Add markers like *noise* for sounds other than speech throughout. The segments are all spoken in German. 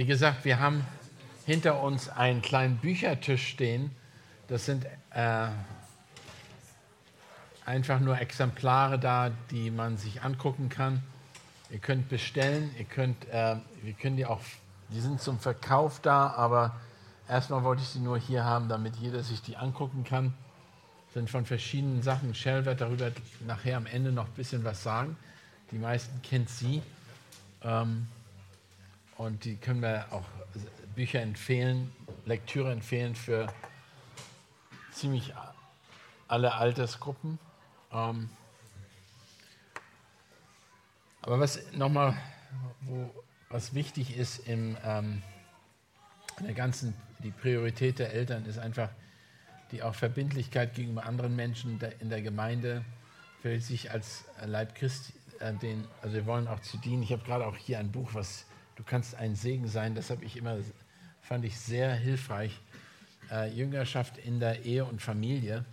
wie gesagt, wir haben hinter uns einen kleinen Büchertisch stehen. Das sind äh, einfach nur Exemplare da, die man sich angucken kann. Ihr könnt bestellen, ihr könnt, äh, wir können die auch, die sind zum Verkauf da, aber erstmal wollte ich sie nur hier haben, damit jeder sich die angucken kann. Sind von verschiedenen Sachen. Shell wird darüber nachher am Ende noch ein bisschen was sagen. Die meisten kennt sie. Ähm, und die können wir auch Bücher empfehlen, Lektüre empfehlen für ziemlich alle Altersgruppen. Ähm, aber was nochmal, was wichtig ist im, ähm, in der ganzen, die Priorität der Eltern ist einfach die auch Verbindlichkeit gegenüber anderen Menschen in der Gemeinde, für sich als Leib Christi, äh, den, also wir wollen auch zu dienen. Ich habe gerade auch hier ein Buch, was du kannst ein Segen sein, das habe ich immer, fand ich sehr hilfreich. Äh, Jüngerschaft in der Ehe und Familie.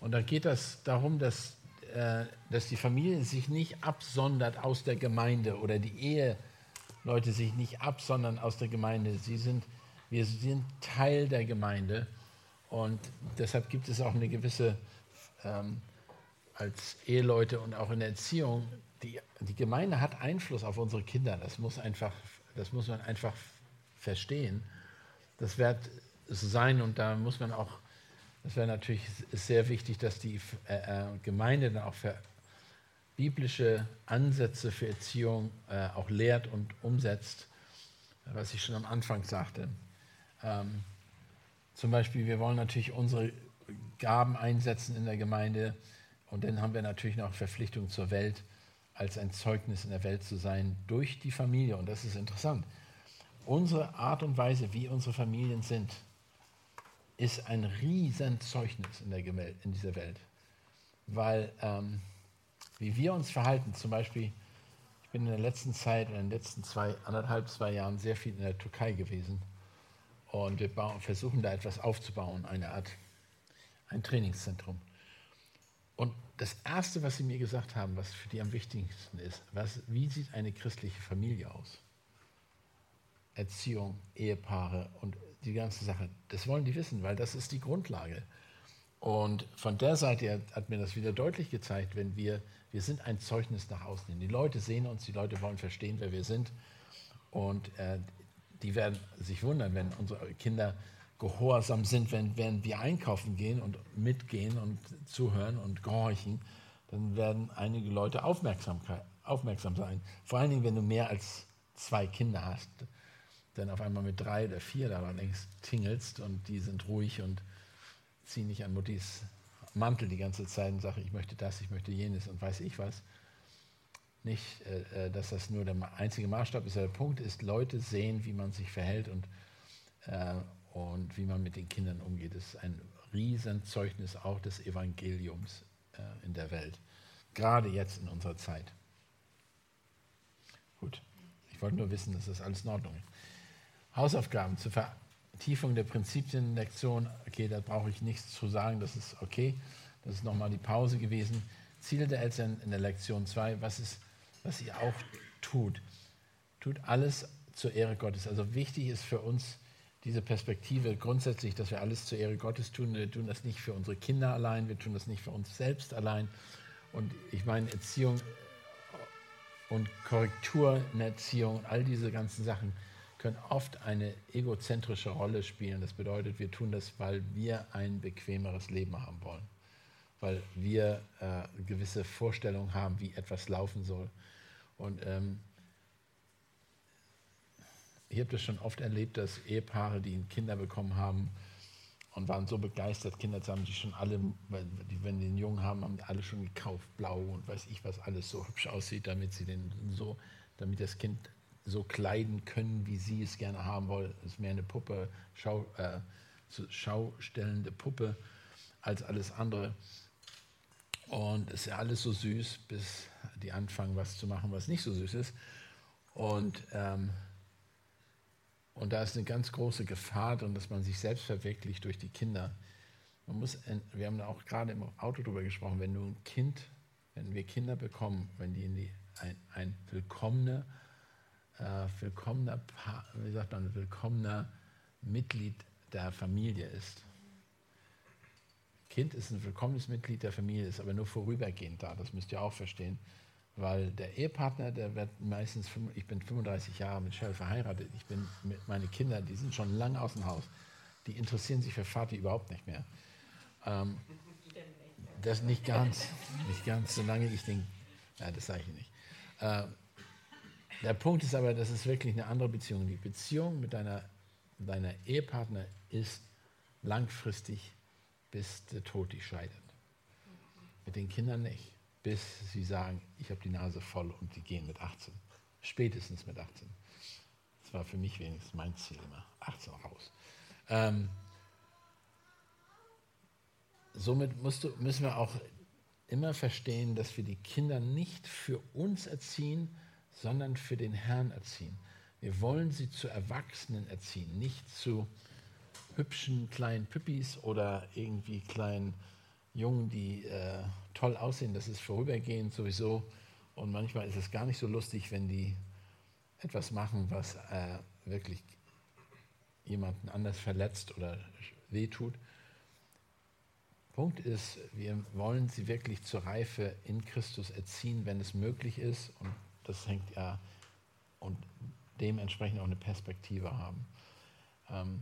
Und da geht es darum, dass äh, dass die Familie sich nicht absondert aus der Gemeinde oder die Eheleute sich nicht absondern aus der Gemeinde. Sie sind, wir sind Teil der Gemeinde und deshalb gibt es auch eine gewisse, ähm, als Eheleute und auch in der Erziehung, die, die Gemeinde hat Einfluss auf unsere Kinder. Das muss, einfach, das muss man einfach verstehen. Das wird so sein und da muss man auch es wäre natürlich sehr wichtig, dass die äh, äh, Gemeinde dann auch für biblische Ansätze für Erziehung äh, auch lehrt und umsetzt, was ich schon am Anfang sagte. Ähm, zum Beispiel, wir wollen natürlich unsere Gaben einsetzen in der Gemeinde und dann haben wir natürlich noch Verpflichtungen zur Welt, als ein Zeugnis in der Welt zu sein durch die Familie. Und das ist interessant. Unsere Art und Weise, wie unsere Familien sind, ist ein Riesenzeugnis in, der in dieser Welt. Weil, ähm, wie wir uns verhalten, zum Beispiel, ich bin in der letzten Zeit, in den letzten zwei, anderthalb, zwei Jahren sehr viel in der Türkei gewesen. Und wir bauen, versuchen da etwas aufzubauen, eine Art, ein Trainingszentrum. Und das Erste, was sie mir gesagt haben, was für die am wichtigsten ist, was, wie sieht eine christliche Familie aus? Erziehung, Ehepaare und die ganze Sache. Das wollen die wissen, weil das ist die Grundlage. Und von der Seite hat mir das wieder deutlich gezeigt, wenn wir, wir sind ein Zeugnis nach außen hin. Die Leute sehen uns, die Leute wollen verstehen, wer wir sind. Und äh, die werden sich wundern, wenn unsere Kinder gehorsam sind, wenn, wenn wir einkaufen gehen und mitgehen und zuhören und gehorchen, dann werden einige Leute aufmerksam, sein. Vor allen Dingen, wenn du mehr als zwei Kinder hast dann auf einmal mit drei oder vier da längst tingelst und die sind ruhig und ziehen nicht an Muttis Mantel die ganze Zeit und sagen, ich möchte das, ich möchte jenes und weiß ich was. Nicht, äh, äh, dass das nur der einzige Maßstab ist. Der Punkt ist, Leute sehen, wie man sich verhält und, äh, und wie man mit den Kindern umgeht. Ist ein Riesenzeugnis auch des Evangeliums äh, in der Welt. Gerade jetzt in unserer Zeit. Gut, ich wollte nur wissen, dass das alles in Ordnung ist. Hausaufgaben zur Vertiefung der Prinzipienlektion, okay, da brauche ich nichts zu sagen, das ist okay. Das ist nochmal die Pause gewesen. Ziele der Eltern in der Lektion 2, was, was ihr auch tut. Tut alles zur Ehre Gottes. Also wichtig ist für uns diese Perspektive grundsätzlich, dass wir alles zur Ehre Gottes tun. Wir tun das nicht für unsere Kinder allein, wir tun das nicht für uns selbst allein. Und ich meine, Erziehung und Korrektur in Erziehung, all diese ganzen Sachen, können oft eine egozentrische Rolle spielen. Das bedeutet, wir tun das, weil wir ein bequemeres Leben haben wollen, weil wir äh, gewisse Vorstellungen haben, wie etwas laufen soll. Und ähm, ich habe das schon oft erlebt, dass Ehepaare, die Kinder bekommen haben und waren so begeistert, Kinder zu haben, die schon alle, die, wenn die einen Jungen haben, haben alle schon gekauft, blau und weiß ich, was alles so hübsch aussieht, damit sie den so, damit das Kind so kleiden können, wie sie es gerne haben wollen. Es ist mehr eine Puppe, Schau, äh, schaustellende Puppe als alles andere. Und es ist ja alles so süß, bis die anfangen, was zu machen, was nicht so süß ist. Und, ähm, und da ist eine ganz große Gefahr drin, dass man sich selbst verwirklicht durch die Kinder. Man muss, wir haben da auch gerade im Auto drüber gesprochen, wenn du ein Kind, wenn wir Kinder bekommen, wenn die in die ein, ein willkommene äh, willkommener, wie sagt man, willkommener Mitglied der Familie ist. Kind ist ein willkommenes Mitglied der Familie, ist aber nur vorübergehend da. Das müsst ihr auch verstehen. Weil der Ehepartner, der wird meistens, ich bin 35 Jahre mit Shell verheiratet, ich bin mit meine Kinder, die sind schon lange aus dem Haus. Die interessieren sich für Vati überhaupt nicht mehr. Ähm, das nicht ganz, nicht ganz, solange ich den, ja, das sage ich nicht. Äh, der Punkt ist aber, das ist wirklich eine andere Beziehung. Die Beziehung mit deiner, deiner Ehepartner ist langfristig, bis der Tod dich scheidet. Mit den Kindern nicht bis sie sagen, ich habe die Nase voll und die gehen mit 18. Spätestens mit 18. Das war für mich wenigstens mein Ziel immer. 18 raus. Ähm, somit du, müssen wir auch immer verstehen, dass wir die Kinder nicht für uns erziehen, sondern für den Herrn erziehen. Wir wollen sie zu Erwachsenen erziehen, nicht zu hübschen kleinen Püppis oder irgendwie kleinen Jungen, die äh, toll aussehen, das ist vorübergehend sowieso. Und manchmal ist es gar nicht so lustig, wenn die etwas machen, was äh, wirklich jemanden anders verletzt oder wehtut. Punkt ist, wir wollen sie wirklich zur Reife in Christus erziehen, wenn es möglich ist. Und das hängt ja und dementsprechend auch eine Perspektive haben. Ähm,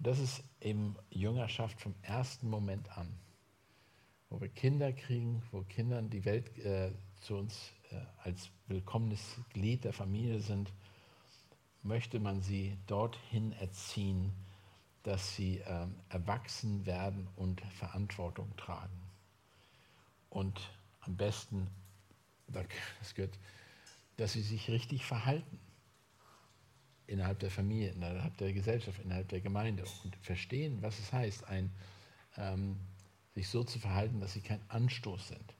das ist eben Jüngerschaft vom ersten Moment an wo wir Kinder kriegen, wo Kinder die Welt äh, zu uns äh, als willkommenes Glied der Familie sind, möchte man sie dorthin erziehen, dass sie äh, erwachsen werden und Verantwortung tragen. Und am besten, das gehört, dass sie sich richtig verhalten innerhalb der Familie, innerhalb der Gesellschaft, innerhalb der Gemeinde und verstehen, was es heißt, ein ähm, sich so zu verhalten, dass sie kein Anstoß sind.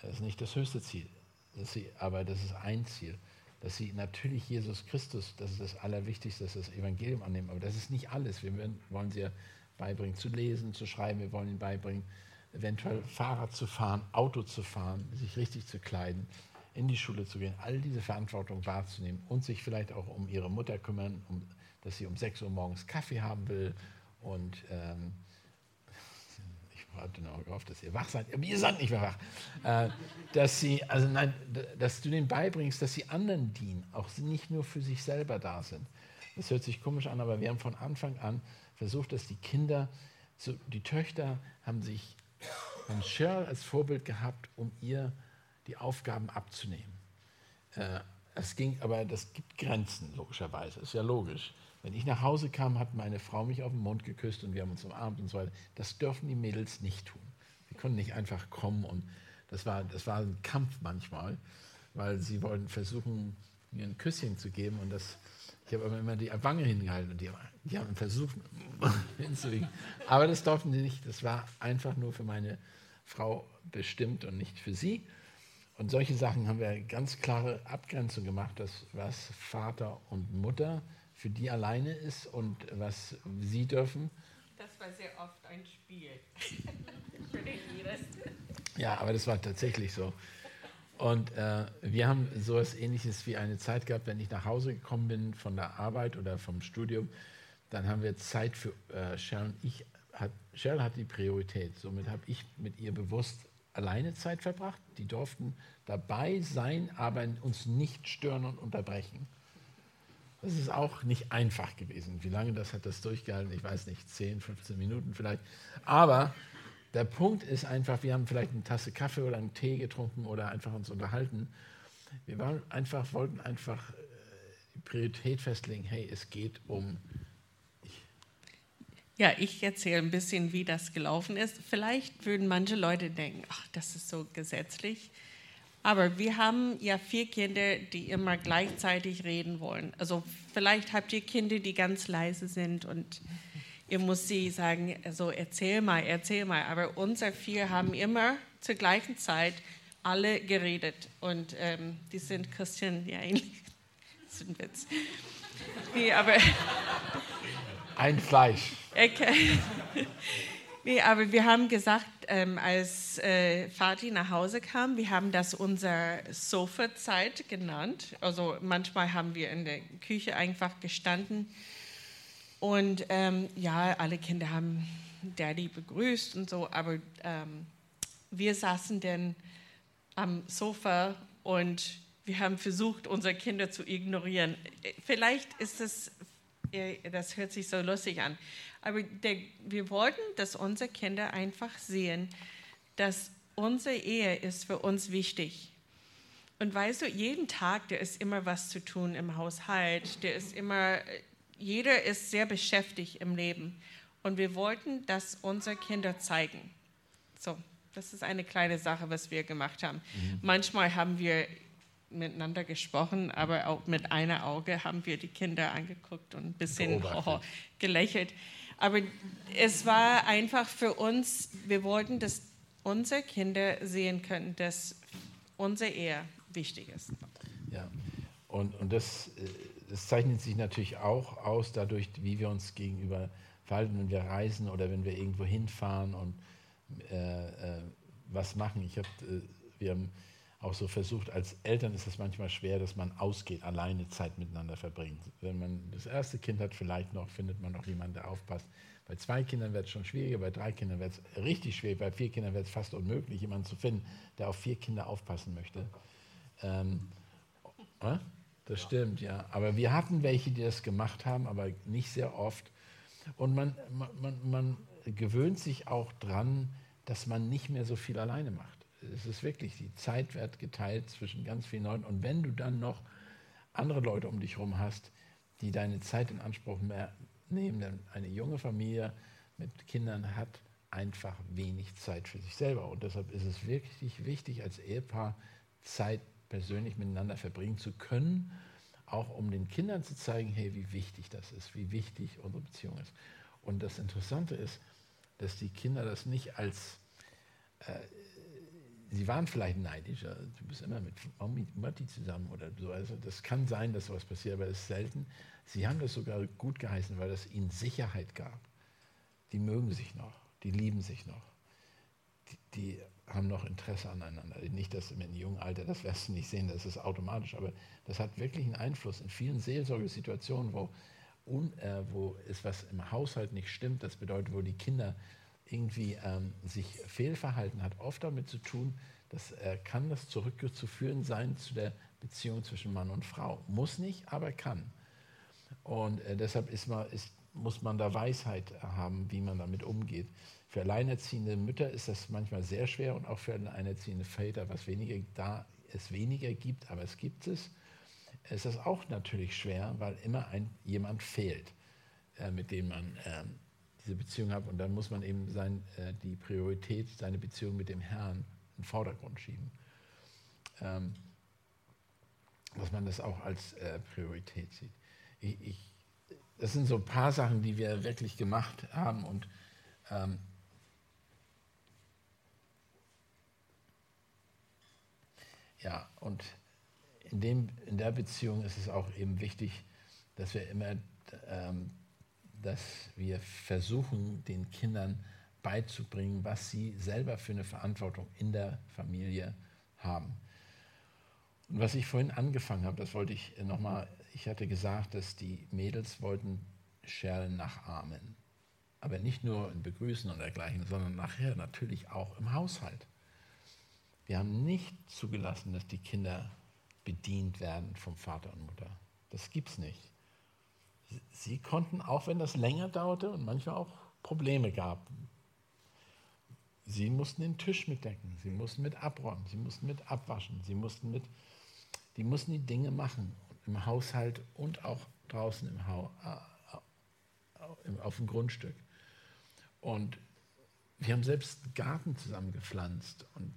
Das ist nicht das höchste Ziel, sie, aber das ist ein Ziel. Dass sie natürlich Jesus Christus, das ist das Allerwichtigste, dass sie das Evangelium annehmen, aber das ist nicht alles. Wir wollen sie ja beibringen, zu lesen, zu schreiben, wir wollen ihnen beibringen, eventuell Fahrrad zu fahren, Auto zu fahren, sich richtig zu kleiden, in die Schule zu gehen, all diese Verantwortung wahrzunehmen und sich vielleicht auch um ihre Mutter kümmern, um, dass sie um 6 Uhr morgens Kaffee haben will und ähm, hatte noch gehofft, dass ihr wach seid, aber ihr seid nicht mehr wach. Äh, dass, sie, also nein, dass du denen beibringst, dass sie anderen dienen, auch nicht nur für sich selber da sind. Das hört sich komisch an, aber wir haben von Anfang an versucht, dass die Kinder, so, die Töchter haben sich haben Cheryl als Vorbild gehabt, um ihr die Aufgaben abzunehmen. Äh, es ging, aber das gibt Grenzen, logischerweise, ist ja logisch. Wenn ich nach Hause kam, hat meine Frau mich auf den Mund geküsst und wir haben uns umarmt und so weiter. Das dürfen die Mädels nicht tun. Die konnten nicht einfach kommen und das war, das war ein Kampf manchmal, weil sie wollten versuchen, mir ein Küsschen zu geben und das, ich habe immer die Wange hingehalten und die, die haben versucht *laughs* hinzuwiegen. Aber das durften sie nicht. Das war einfach nur für meine Frau bestimmt und nicht für sie. Und solche Sachen haben wir ganz klare Abgrenzung gemacht, dass was Vater und Mutter für die alleine ist und was sie dürfen. Das war sehr oft ein Spiel. *laughs* Ja, aber das war tatsächlich so. Und äh, wir haben so etwas Ähnliches wie eine Zeit gehabt, wenn ich nach Hause gekommen bin von der Arbeit oder vom Studium, dann haben wir Zeit für äh, Sharon. Ich hat, Sharon hat die Priorität. Somit habe ich mit ihr bewusst alleine Zeit verbracht. Die durften dabei sein, aber uns nicht stören und unterbrechen. Das ist auch nicht einfach gewesen. Wie lange das hat das durchgehalten? Ich weiß nicht, 10, 15 Minuten vielleicht. Aber der Punkt ist einfach, wir haben vielleicht eine Tasse Kaffee oder einen Tee getrunken oder einfach uns unterhalten. Wir waren einfach, wollten einfach äh, Priorität festlegen, hey, es geht um ja, ich erzähle ein bisschen, wie das gelaufen ist. Vielleicht würden manche Leute denken, ach, das ist so gesetzlich. Aber wir haben ja vier Kinder, die immer gleichzeitig reden wollen. Also vielleicht habt ihr Kinder, die ganz leise sind und ihr müsst sie sagen, also erzähl mal, erzähl mal. Aber unsere vier haben immer zur gleichen Zeit alle geredet. Und ähm, die sind Christian, ja ähnlich. *laughs* Das ist ein Witz. Nee, aber ein Fleisch. Okay. *laughs* Nee, aber wir haben gesagt, ähm, als äh, Vati nach Hause kam, wir haben das unsere Sofa-Zeit genannt. Also manchmal haben wir in der Küche einfach gestanden und ähm, ja, alle Kinder haben Daddy begrüßt und so, aber ähm, wir saßen dann am Sofa und wir haben versucht, unsere Kinder zu ignorieren. Vielleicht ist es, äh, das hört sich so lustig an, aber der, wir wollten, dass unsere Kinder einfach sehen, dass unsere Ehe ist für uns wichtig. Und weißt du, jeden Tag, der ist immer was zu tun im Haushalt, der ist immer, jeder ist sehr beschäftigt im Leben. Und wir wollten das unsere Kinder zeigen. So, das ist eine kleine Sache, was wir gemacht haben. Mhm. Manchmal haben wir miteinander gesprochen, aber auch mit einer Auge haben wir die Kinder angeguckt und ein bisschen oh, gelächelt. Aber es war einfach für uns, wir wollten, dass unsere Kinder sehen können, dass unsere Ehe wichtig ist. Ja, und, und das, äh, das zeichnet sich natürlich auch aus dadurch, wie wir uns gegenüber verhalten, wenn wir reisen oder wenn wir irgendwo hinfahren und äh, äh, was machen. Ich hab, äh, wir haben auch so versucht, als Eltern ist es manchmal schwer, dass man ausgeht, alleine Zeit miteinander verbringt. Wenn man das erste Kind hat, vielleicht noch, findet man noch jemanden, der aufpasst. Bei zwei Kindern wird es schon schwieriger, bei drei Kindern wird es richtig schwierig, bei vier Kindern wird es fast unmöglich, jemanden zu finden, der auf vier Kinder aufpassen möchte. Ähm, äh? Das stimmt, ja. Aber wir hatten welche, die das gemacht haben, aber nicht sehr oft. Und man, man, man gewöhnt sich auch dran, dass man nicht mehr so viel alleine macht es ist wirklich, die Zeit wird geteilt zwischen ganz vielen Leuten. Und wenn du dann noch andere Leute um dich herum hast, die deine Zeit in Anspruch nehmen, dann eine junge Familie mit Kindern hat einfach wenig Zeit für sich selber. Und deshalb ist es wirklich wichtig, als Ehepaar Zeit persönlich miteinander verbringen zu können, auch um den Kindern zu zeigen, hey, wie wichtig das ist, wie wichtig unsere Beziehung ist. Und das Interessante ist, dass die Kinder das nicht als äh, sie waren vielleicht neidisch, du bist immer mit Matti zusammen oder so. Also das kann sein, dass sowas passiert, aber das ist selten. Sie haben das sogar gut geheißen, weil das ihnen Sicherheit gab. Die mögen sich noch, die lieben sich noch. Die, die haben noch Interesse aneinander. Nicht, dass im jungen Alter, das wirst du nicht sehen, das ist automatisch, aber das hat wirklich einen Einfluss in vielen Seelsorgesituationen, wo, un, äh, wo es was im Haushalt nicht stimmt. Das bedeutet, wo die Kinder irgendwie ähm, sich fehlverhalten hat, oft damit zu tun, dass äh, kann das zurückzuführen sein zu der Beziehung zwischen Mann und Frau. Muss nicht, aber kann. Und äh, deshalb ist man, ist, muss man da Weisheit haben, wie man damit umgeht. Für alleinerziehende Mütter ist das manchmal sehr schwer und auch für alleinerziehende Väter, was weniger da es weniger gibt, aber es gibt es. Ist auch natürlich schwer, weil immer ein, jemand fehlt, äh, mit dem man ähm, diese Beziehung habe. Und dann muss man eben sein, äh, die Priorität, seine Beziehung mit dem Herrn in den Vordergrund schieben. Ähm, dass man das auch als äh, Priorität sieht. Ich, ich, das sind so ein paar Sachen, die wir wirklich gemacht haben. Und ähm, ja, und in, dem, in der Beziehung ist es auch eben wichtig, dass wir immer ähm, dass wir versuchen, den Kindern beizubringen, was sie selber für eine Verantwortung in der Familie haben. Und was ich vorhin angefangen habe, das wollte ich nochmal, ich hatte gesagt, dass die Mädels wollten Cheryl nachahmen. Aber nicht nur in Begrüßen und dergleichen, sondern nachher natürlich auch im Haushalt. Wir haben nicht zugelassen, dass die Kinder bedient werden vom Vater und Mutter. Das gibt es nicht sie konnten, auch wenn das länger dauerte und manchmal auch Probleme gab, sie mussten den Tisch mitdecken, sie mussten mit abräumen, sie mussten mit abwaschen, sie mussten mit, die mussten die Dinge machen im Haushalt und auch draußen im Haus, äh, auf dem Grundstück. Und wir haben selbst einen Garten zusammen gepflanzt und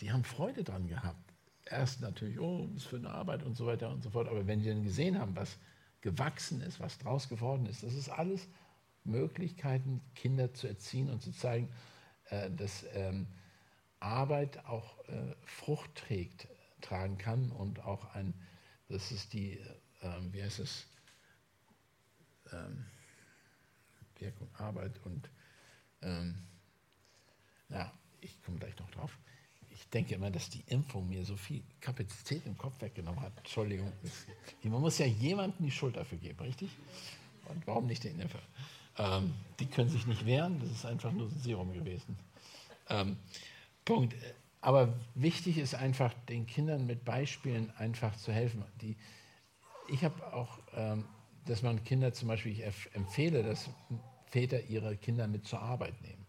die haben Freude dran gehabt. Erst natürlich, oh, was für eine Arbeit und so weiter und so fort. Aber wenn die dann gesehen haben, was gewachsen ist, was draus geworden ist. Das ist alles Möglichkeiten, Kinder zu erziehen und zu zeigen, äh, dass ähm, Arbeit auch äh, Frucht trägt, tragen kann und auch ein, das ist die, äh, wie heißt es, ähm, Wirkung, Arbeit und ähm, Ja, ich komme gleich noch drauf. Ich denke immer, dass die Impfung mir so viel Kapazität im Kopf weggenommen hat. Entschuldigung. Man muss ja jemandem die Schuld dafür geben, richtig? Und warum nicht den Impfer? Ähm, die können sich nicht wehren, das ist einfach nur ein Serum gewesen. Ähm, Punkt. Aber wichtig ist einfach, den Kindern mit Beispielen einfach zu helfen. Die, ich habe auch, ähm, dass man Kinder zum Beispiel, ich empfehle, dass Väter ihre Kinder mit zur Arbeit nehmen.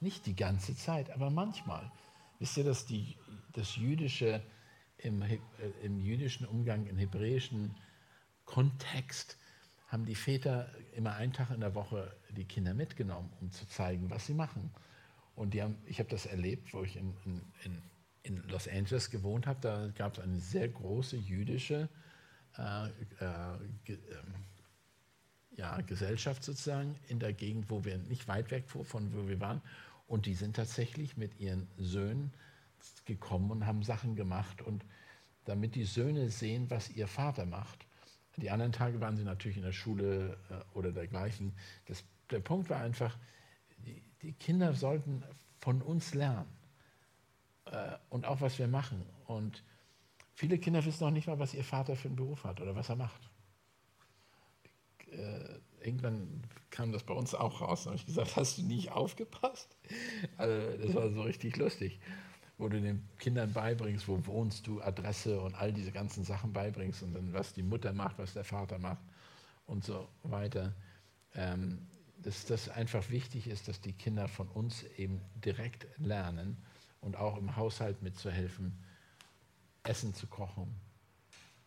Nicht die ganze Zeit, aber manchmal. Wisst ihr, dass die, das Jüdische im, äh, im jüdischen Umgang, im hebräischen Kontext, haben die Väter immer einen Tag in der Woche die Kinder mitgenommen, um zu zeigen, was sie machen. Und die haben, ich habe das erlebt, wo ich in, in, in Los Angeles gewohnt habe. Da gab es eine sehr große jüdische äh, äh, ge, äh, ja, Gesellschaft sozusagen in der Gegend, wo wir nicht weit weg von wo wir waren. Und die sind tatsächlich mit ihren Söhnen gekommen und haben Sachen gemacht. Und damit die Söhne sehen, was ihr Vater macht, die anderen Tage waren sie natürlich in der Schule äh, oder dergleichen. Das, der Punkt war einfach, die, die Kinder sollten von uns lernen äh, und auch was wir machen. Und viele Kinder wissen noch nicht mal, was ihr Vater für einen Beruf hat oder was er macht. Irgendwann kam das bei uns auch raus. Da habe ich gesagt, hast du nicht aufgepasst? Also, das war so richtig lustig wo du den Kindern beibringst, wo wohnst du, Adresse und all diese ganzen Sachen beibringst und dann was die Mutter macht, was der Vater macht und so weiter. Ähm, dass das einfach wichtig ist, dass die Kinder von uns eben direkt lernen und auch im Haushalt mitzuhelfen, Essen zu kochen,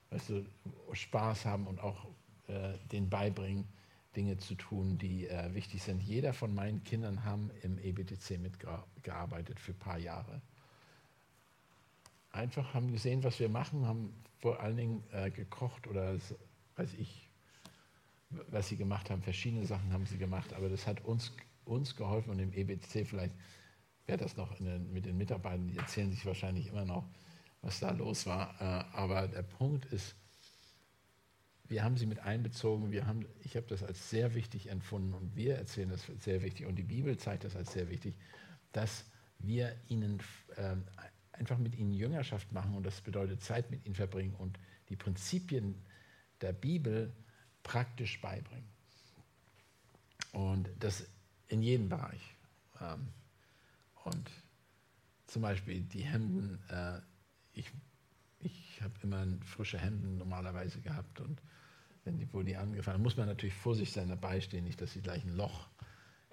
weißt du, Spaß haben und auch äh, den beibringen, Dinge zu tun, die äh, wichtig sind. Jeder von meinen Kindern haben im EBTC mitgearbeitet für ein paar Jahre einfach haben gesehen, was wir machen, haben vor allen Dingen äh, gekocht oder weiß ich, was sie gemacht haben. Verschiedene Sachen haben sie gemacht, aber das hat uns, uns geholfen und im EBC vielleicht wäre das noch den, mit den Mitarbeitern, die erzählen sich wahrscheinlich immer noch, was da los war. Äh, aber der Punkt ist, wir haben sie mit einbezogen, wir haben, ich habe das als sehr wichtig empfunden und wir erzählen das als sehr wichtig und die Bibel zeigt das als sehr wichtig, dass wir ihnen äh, einfach mit ihnen Jüngerschaft machen und das bedeutet Zeit mit ihnen verbringen und die Prinzipien der Bibel praktisch beibringen. Und das in jedem Bereich. Ähm, und zum Beispiel die Hemden, äh, ich, ich habe immer frische Hemden normalerweise gehabt und wenn die, wo die angefallen, muss man natürlich vorsichtig sein dabei stehen, nicht, dass sie gleich ein Loch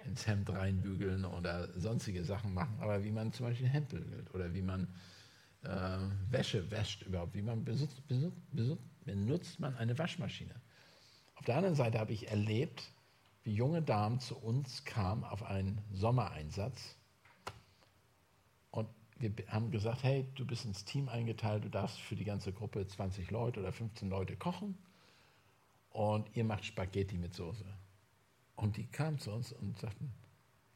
ins Hemd reinbügeln oder sonstige Sachen machen, aber wie man zum Beispiel ein Hemd bügelt oder wie man äh, Wäsche wäscht überhaupt, wie man besitzt, besitzt, besitzt, benutzt man eine Waschmaschine. Auf der anderen Seite habe ich erlebt, wie junge Damen zu uns kamen auf einen Sommereinsatz wir haben gesagt, hey, du bist ins Team eingeteilt, du darfst für die ganze Gruppe 20 Leute oder 15 Leute kochen und ihr macht Spaghetti mit Soße. Und die kamen zu uns und sagten,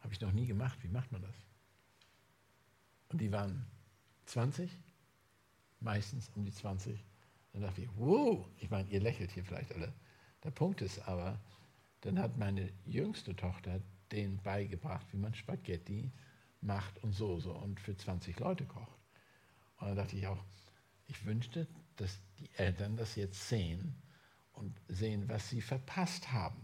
habe ich noch nie gemacht, wie macht man das? Und die waren 20, meistens um die 20. Dann dachte ich, wow, ich meine, ihr lächelt hier vielleicht alle. Der Punkt ist aber, dann hat meine jüngste Tochter denen beigebracht, wie man Spaghetti macht und Soße und für 20 Leute kocht. Und dann dachte ich auch, ich wünschte, dass die Eltern das jetzt sehen und sehen, was sie verpasst haben.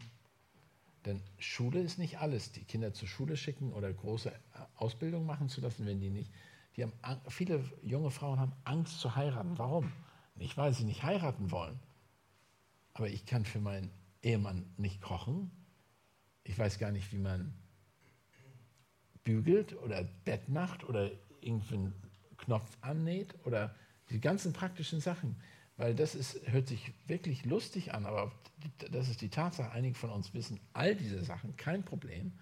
Denn Schule ist nicht alles. Die Kinder zur Schule schicken oder große Ausbildung machen zu lassen, wenn die nicht. Die haben, viele junge Frauen haben Angst zu heiraten. Warum? Nicht, weil sie nicht heiraten wollen. Aber ich kann für meinen Ehemann nicht kochen. Ich weiß gar nicht, wie man bügelt oder Bett macht oder irgendwie einen Knopf annäht oder die ganzen praktischen Sachen weil das ist, hört sich wirklich lustig an, aber das ist die Tatsache. Einige von uns wissen all diese Sachen, kein Problem.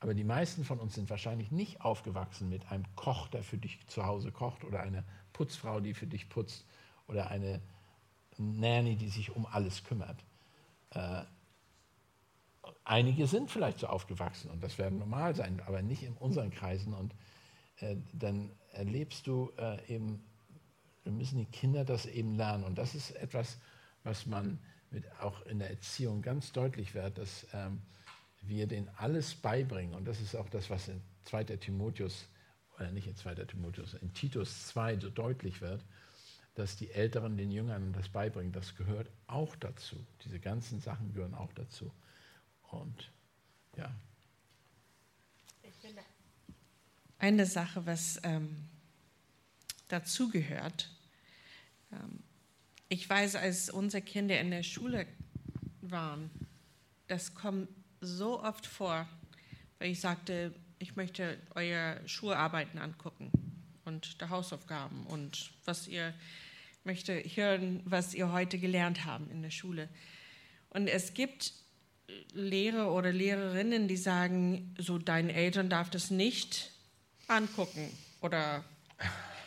Aber die meisten von uns sind wahrscheinlich nicht aufgewachsen mit einem Koch, der für dich zu Hause kocht oder einer Putzfrau, die für dich putzt oder eine Nanny, die sich um alles kümmert. Einige sind vielleicht so aufgewachsen und das werden normal sein, aber nicht in unseren Kreisen. Und äh, dann erlebst du äh, eben müssen die Kinder das eben lernen. Und das ist etwas, was man mit auch in der Erziehung ganz deutlich wird, dass ähm, wir denen alles beibringen. Und das ist auch das, was 2. Timotheus, oder nicht in 2. Timotheus, in Titus 2 so deutlich wird, dass die Älteren den Jüngern das beibringen. Das gehört auch dazu. Diese ganzen Sachen gehören auch dazu. Und ja. Eine Sache, was ähm, dazugehört, ähm, ich weiß, als unsere Kinder in der Schule waren, das kommt so oft vor, weil ich sagte, ich möchte eure Schularbeiten angucken und die Hausaufgaben und was ihr möchte hören, was ihr heute gelernt habt in der Schule. Und es gibt Lehrer oder Lehrerinnen, die sagen, so deinen Eltern darf das nicht angucken oder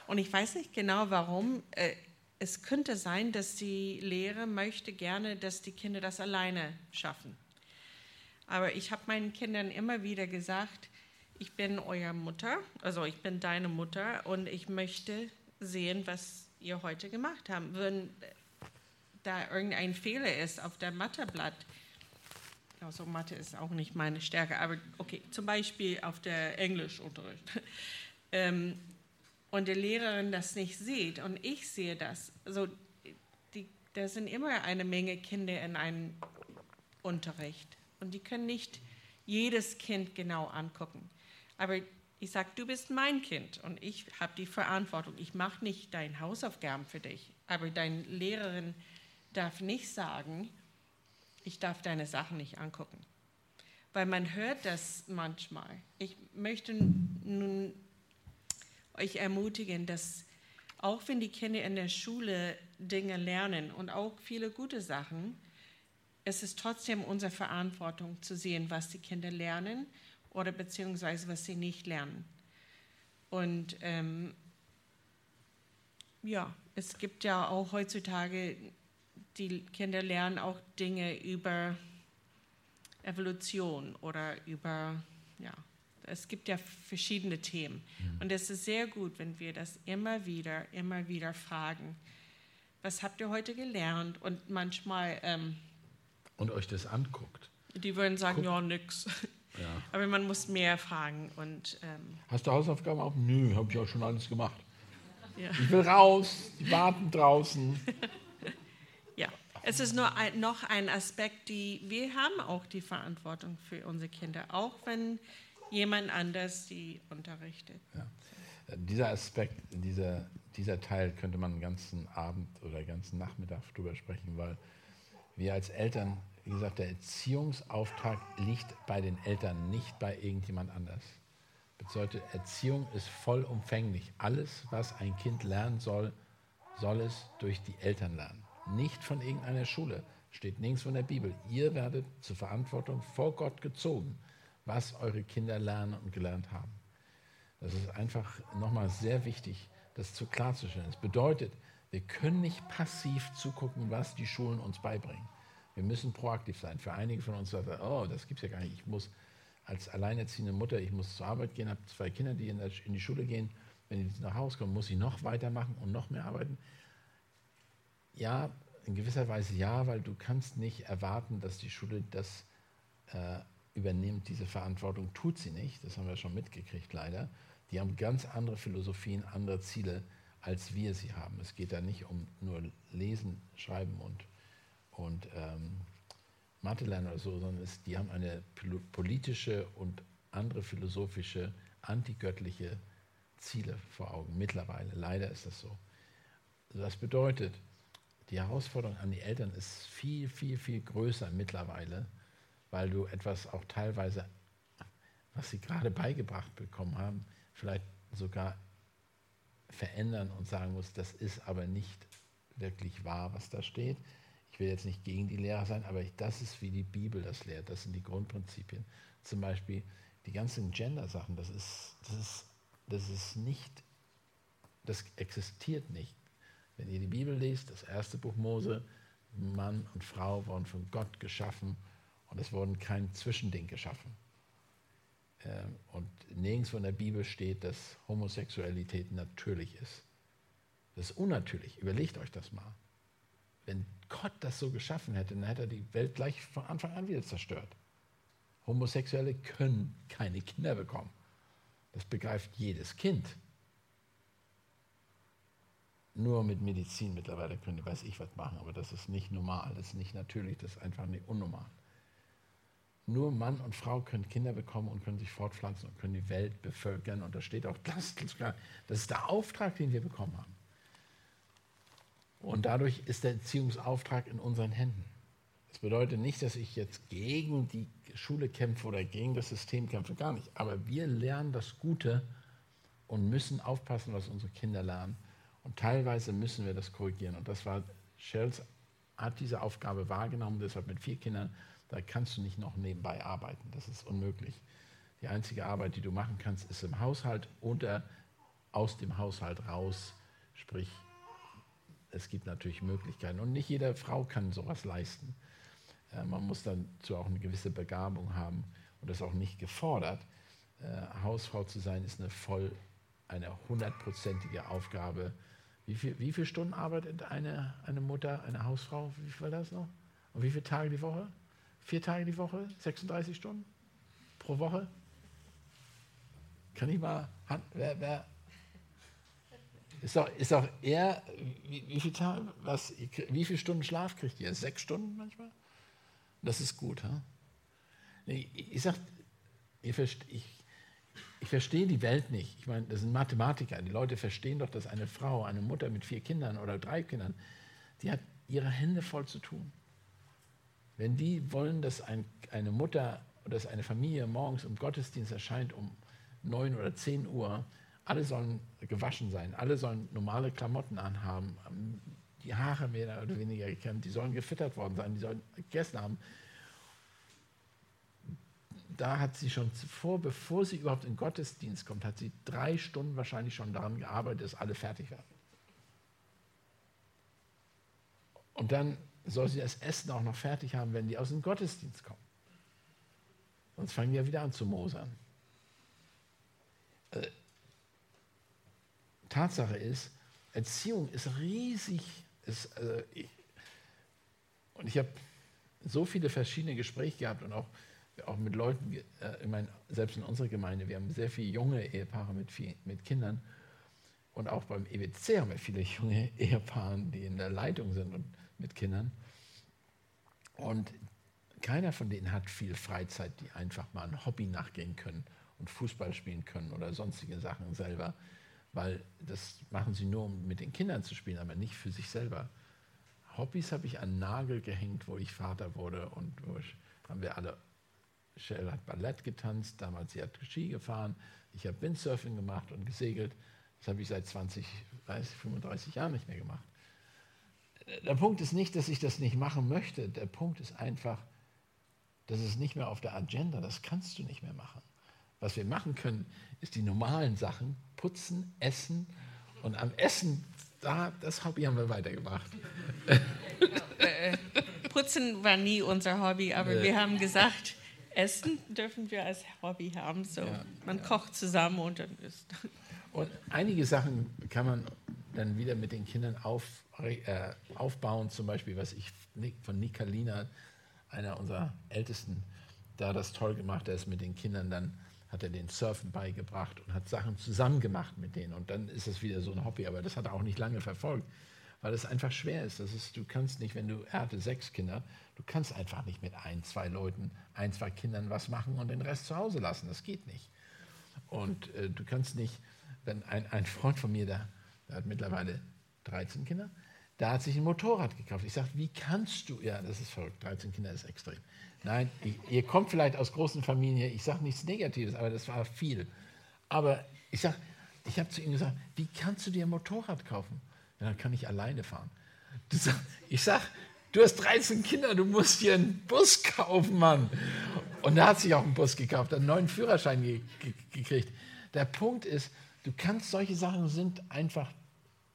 und ich weiß nicht genau warum. Äh, es könnte sein, dass die Lehrer möchte gerne, dass die Kinder das alleine schaffen. Aber ich habe meinen Kindern immer wieder gesagt, ich bin euer Mutter, also ich bin deine Mutter und ich möchte sehen, was ihr heute gemacht habt. Wenn da irgendein Fehler ist auf dem Matheblatt, also Mathe ist auch nicht meine Stärke, aber okay, zum Beispiel auf der Englischunterricht. *laughs* ähm, und die Lehrerin das nicht sieht und ich sehe das, also da sind immer eine Menge Kinder in einem Unterricht und die können nicht jedes Kind genau angucken. Aber ich sage, du bist mein Kind und ich habe die Verantwortung. Ich mache nicht deine Hausaufgaben für dich, aber deine Lehrerin darf nicht sagen, ich darf deine Sachen nicht angucken. Weil man hört das manchmal. Ich möchte nun euch ermutigen, dass auch wenn die Kinder in der Schule Dinge lernen und auch viele gute Sachen, es ist trotzdem unsere Verantwortung zu sehen, was die Kinder lernen oder beziehungsweise was sie nicht lernen. Und ähm, ja, es gibt ja auch heutzutage, die Kinder lernen auch Dinge über Evolution oder über, ja, es gibt ja verschiedene Themen. Mhm. Und es ist sehr gut, wenn wir das immer wieder, immer wieder fragen. Was habt ihr heute gelernt? Und manchmal. Ähm, und euch das anguckt. Die würden sagen, Guck. ja, nix. *laughs* Ja. Aber man muss mehr fragen. Und, ähm, Hast du Hausaufgaben auch? Nö, habe ich auch schon alles gemacht. Ja. Ich will raus, die warten draußen. *laughs* es ist nur ein, noch ein Aspekt, die wir haben auch die Verantwortung für unsere Kinder, auch wenn jemand anders sie unterrichtet. Ja. Dieser Aspekt, dieser, dieser Teil könnte man einen ganzen Abend oder einen ganzen Nachmittag drüber sprechen, weil wir als Eltern, wie gesagt, der Erziehungsauftrag liegt bei den Eltern, nicht bei irgendjemand anders. Bedeutet, Erziehung ist vollumfänglich. Alles, was ein Kind lernen soll, soll es durch die Eltern lernen. Nicht von irgendeiner Schule. Steht nirgends in der Bibel. Ihr werdet zur Verantwortung vor Gott gezogen was eure Kinder lernen und gelernt haben. Das ist einfach nochmal sehr wichtig, das zu klarzustellen. Das bedeutet, wir können nicht passiv zugucken, was die Schulen uns beibringen. Wir müssen proaktiv sein. Für einige von uns sagt, oh, das gibt es ja gar nicht. Ich muss als alleinerziehende Mutter, ich muss zur Arbeit gehen, habe zwei Kinder, die in die Schule gehen. Wenn die nach Hause kommen, muss ich noch weitermachen und noch mehr arbeiten. Ja, in gewisser Weise ja, weil du kannst nicht erwarten, dass die Schule das äh, übernimmt diese Verantwortung, tut sie nicht, das haben wir schon mitgekriegt leider. Die haben ganz andere Philosophien, andere Ziele, als wir sie haben. Es geht da nicht um nur Lesen, Schreiben und, und ähm, Mathe lernen oder so, sondern es, die haben eine politische und andere philosophische, antigöttliche Ziele vor Augen. Mittlerweile, leider ist das so. Das bedeutet, die Herausforderung an die Eltern ist viel, viel, viel größer mittlerweile, weil du etwas auch teilweise, was sie gerade beigebracht bekommen haben, vielleicht sogar verändern und sagen musst, das ist aber nicht wirklich wahr, was da steht. Ich will jetzt nicht gegen die Lehrer sein, aber das ist, wie die Bibel das lehrt. Das sind die Grundprinzipien. Zum Beispiel die ganzen Gender-Sachen, das ist, das, ist, das ist nicht, das existiert nicht. Wenn ihr die Bibel lest, das erste Buch Mose, Mann und Frau wurden von Gott geschaffen und es wurde kein Zwischending geschaffen. Ähm, und nirgendwo in der Bibel steht, dass Homosexualität natürlich ist. Das ist unnatürlich. Überlegt euch das mal. Wenn Gott das so geschaffen hätte, dann hätte er die Welt gleich von Anfang an wieder zerstört. Homosexuelle können keine Kinder bekommen. Das begreift jedes Kind. Nur mit Medizin mittlerweile können, weiß ich was machen, aber das ist nicht normal, das ist nicht natürlich, das ist einfach nicht unnormal. Nur Mann und Frau können Kinder bekommen und können sich fortpflanzen und können die Welt bevölkern. Und da steht auch das, das ist der Auftrag, den wir bekommen haben. Und dadurch ist der Erziehungsauftrag in unseren Händen. Das bedeutet nicht, dass ich jetzt gegen die Schule kämpfe oder gegen das System kämpfe, gar nicht. Aber wir lernen das Gute und müssen aufpassen, was unsere Kinder lernen. Und teilweise müssen wir das korrigieren. Und das war, Shells hat diese Aufgabe wahrgenommen, deshalb mit vier Kindern da kannst du nicht noch nebenbei arbeiten. Das ist unmöglich. Die einzige Arbeit, die du machen kannst, ist im Haushalt oder aus dem Haushalt raus. Sprich, es gibt natürlich Möglichkeiten. Und nicht jede Frau kann sowas leisten. Äh, man muss dazu auch eine gewisse Begabung haben und das auch nicht gefordert. Äh, Hausfrau zu sein ist eine voll, eine hundertprozentige Aufgabe. Wie, viel, wie viele Stunden arbeitet eine, eine Mutter, eine Hausfrau? Wie viel war das noch? Und wie viele Tage die Woche? Vier Tage die Woche, 36 Stunden pro Woche. Kann ich mal, wer, wer ist doch, ist doch eher, wie, wie, viel Tage, was, wie viele Stunden Schlaf kriegt ihr? Sechs Stunden manchmal? Das ist gut. Hm? Nee, ich sag, ich, ich, ich verstehe die Welt nicht. Ich meine, das sind Mathematiker. Die Leute verstehen doch, dass eine Frau, eine Mutter mit vier Kindern oder drei Kindern, die hat ihre Hände voll zu tun. Wenn die wollen, dass ein, eine Mutter oder dass eine Familie morgens im Gottesdienst erscheint um 9 oder 10 Uhr, alle sollen gewaschen sein, alle sollen normale Klamotten anhaben, die Haare mehr oder weniger gekämmt, die sollen gefüttert worden sein, die sollen gegessen haben. Da hat sie schon zuvor, bevor sie überhaupt in den Gottesdienst kommt, hat sie drei Stunden wahrscheinlich schon daran gearbeitet, dass alle fertig werden. Und dann soll sie das Essen auch noch fertig haben, wenn die aus dem Gottesdienst kommen. Sonst fangen die ja wieder an zu mosern. Äh, Tatsache ist, Erziehung ist riesig. Ist, äh, ich, und ich habe so viele verschiedene Gespräche gehabt und auch, auch mit Leuten, äh, ich meine, selbst in unserer Gemeinde, wir haben sehr viele junge Ehepaare mit, viel, mit Kindern. Und auch beim EWC haben wir viele *laughs* junge Ehepaare, die in der Leitung sind und mit Kindern. Und keiner von denen hat viel Freizeit, die einfach mal ein Hobby nachgehen können und Fußball spielen können oder sonstige Sachen selber, weil das machen sie nur, um mit den Kindern zu spielen, aber nicht für sich selber. Hobbys habe ich an Nagel gehängt, wo ich Vater wurde und wo ich, haben wir alle, Shell hat Ballett getanzt, damals sie hat Ski gefahren, ich habe Windsurfing gemacht und gesegelt. Das habe ich seit 20, 30, 35 Jahren nicht mehr gemacht der Punkt ist nicht, dass ich das nicht machen möchte. Der Punkt ist einfach, das ist nicht mehr auf der Agenda. Das kannst du nicht mehr machen. Was wir machen können, ist die normalen Sachen, putzen, essen und am Essen, da, das Hobby haben wir weitergebracht. Äh, putzen war nie unser Hobby, aber äh. wir haben gesagt, Essen dürfen wir als Hobby haben. So, ja, man ja. kocht zusammen und dann isst. Und einige Sachen kann man dann wieder mit den Kindern auf, äh, aufbauen, zum Beispiel, was ich von Nikalina, einer unserer Ältesten, da das toll gemacht, er ist mit den Kindern dann hat er den Surfen beigebracht und hat Sachen zusammen gemacht mit denen. Und dann ist es wieder so ein Hobby, aber das hat er auch nicht lange verfolgt, weil es einfach schwer ist. Das ist. Du kannst nicht, wenn du, er hatte sechs Kinder, du kannst einfach nicht mit ein, zwei Leuten, ein, zwei Kindern was machen und den Rest zu Hause lassen. Das geht nicht. Und äh, du kannst nicht, wenn ein, ein Freund von mir, der, der hat mittlerweile 13 Kinder, da hat sich ein Motorrad gekauft. Ich sage, wie kannst du? Ja, das ist verrückt. 13 Kinder ist extrem. Nein, ich, ihr kommt vielleicht aus großen Familien. Ich sage nichts Negatives, aber das war viel. Aber ich sage, ich habe zu ihm gesagt, wie kannst du dir ein Motorrad kaufen? Ja, dann kann ich alleine fahren. Sag, ich sage, du hast 13 Kinder, du musst dir einen Bus kaufen, Mann. Und er hat sich auch einen Bus gekauft, einen neuen Führerschein ge ge gekriegt. Der Punkt ist, du kannst solche Sachen sind einfach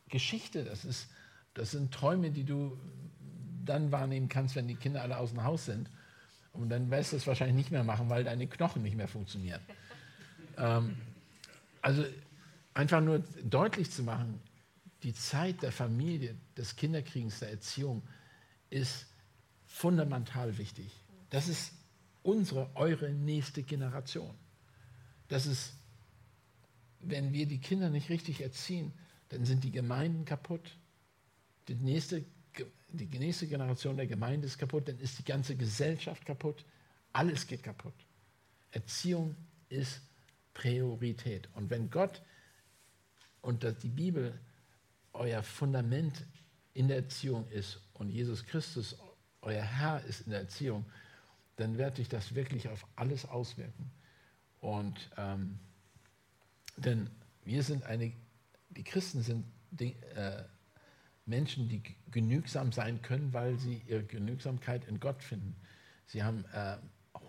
Geschichte. Das ist das sind Träume, die du dann wahrnehmen kannst, wenn die Kinder alle aus dem Haus sind. Und dann wirst du es wahrscheinlich nicht mehr machen, weil deine Knochen nicht mehr funktionieren. Ähm, also einfach nur deutlich zu machen, die Zeit der Familie, des Kinderkriegens, der Erziehung ist fundamental wichtig. Das ist unsere, eure nächste Generation. Das ist wenn wir die Kinder nicht richtig erziehen, dann sind die Gemeinden kaputt. Die nächste, die nächste Generation der Gemeinde ist kaputt, dann ist die ganze Gesellschaft kaputt. Alles geht kaputt. Erziehung ist Priorität. Und wenn Gott und die Bibel euer Fundament in der Erziehung ist und Jesus Christus euer Herr ist in der Erziehung, dann wird sich das wirklich auf alles auswirken. Und ähm, denn wir sind eine, die Christen sind die, äh, Menschen, die genügsam sein können, weil sie ihre Genügsamkeit in Gott finden. Sie haben äh,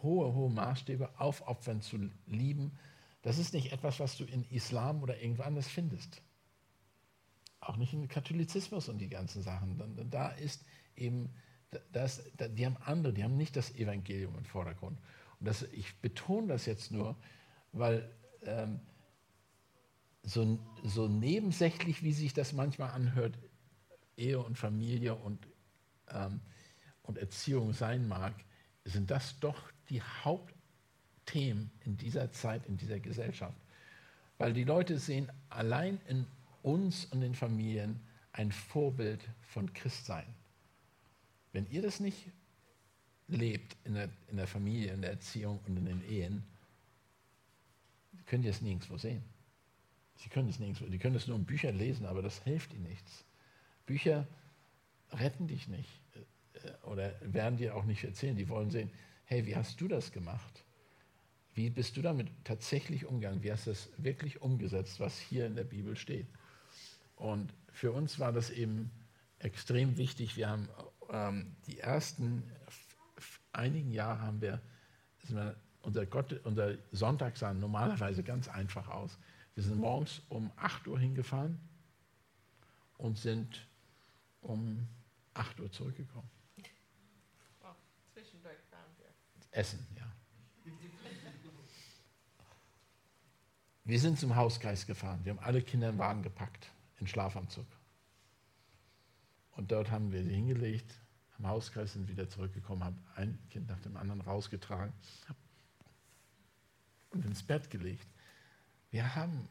hohe, hohe Maßstäbe, aufopfern zu lieben. Das ist nicht etwas, was du in Islam oder irgendwo anders findest. Auch nicht im Katholizismus und die ganzen Sachen. Da ist eben, das, die haben andere, die haben nicht das Evangelium im Vordergrund. Und das, ich betone das jetzt nur, weil ähm, so, so nebensächlich, wie sich das manchmal anhört, Ehe und Familie und, ähm, und Erziehung sein mag, sind das doch die Hauptthemen in dieser Zeit, in dieser Gesellschaft. Weil die Leute sehen allein in uns und den Familien ein Vorbild von Christsein. Wenn ihr das nicht lebt in der, in der Familie, in der Erziehung und in den Ehen, könnt ihr es nirgendwo sehen. Sie können es nirgendwo, die können es nur in Büchern lesen, aber das hilft ihnen nichts. Bücher retten dich nicht äh, oder werden dir auch nicht erzählen. Die wollen sehen, hey, wie hast du das gemacht? Wie bist du damit tatsächlich umgegangen? Wie hast du das wirklich umgesetzt, was hier in der Bibel steht? Und für uns war das eben extrem wichtig. Wir haben ähm, die ersten einigen Jahre haben wir, wir unser, Gott, unser Sonntag sah normalerweise ganz einfach aus. Wir sind morgens um 8 Uhr hingefahren und sind um 8 Uhr zurückgekommen. Oh, zwischendurch waren wir. Essen, ja. Wir sind zum Hauskreis gefahren. Wir haben alle Kinder im Wagen gepackt, in Schlafanzug. Und dort haben wir sie hingelegt, am Hauskreis sind wieder zurückgekommen, haben ein Kind nach dem anderen rausgetragen und ins Bett gelegt. Wir haben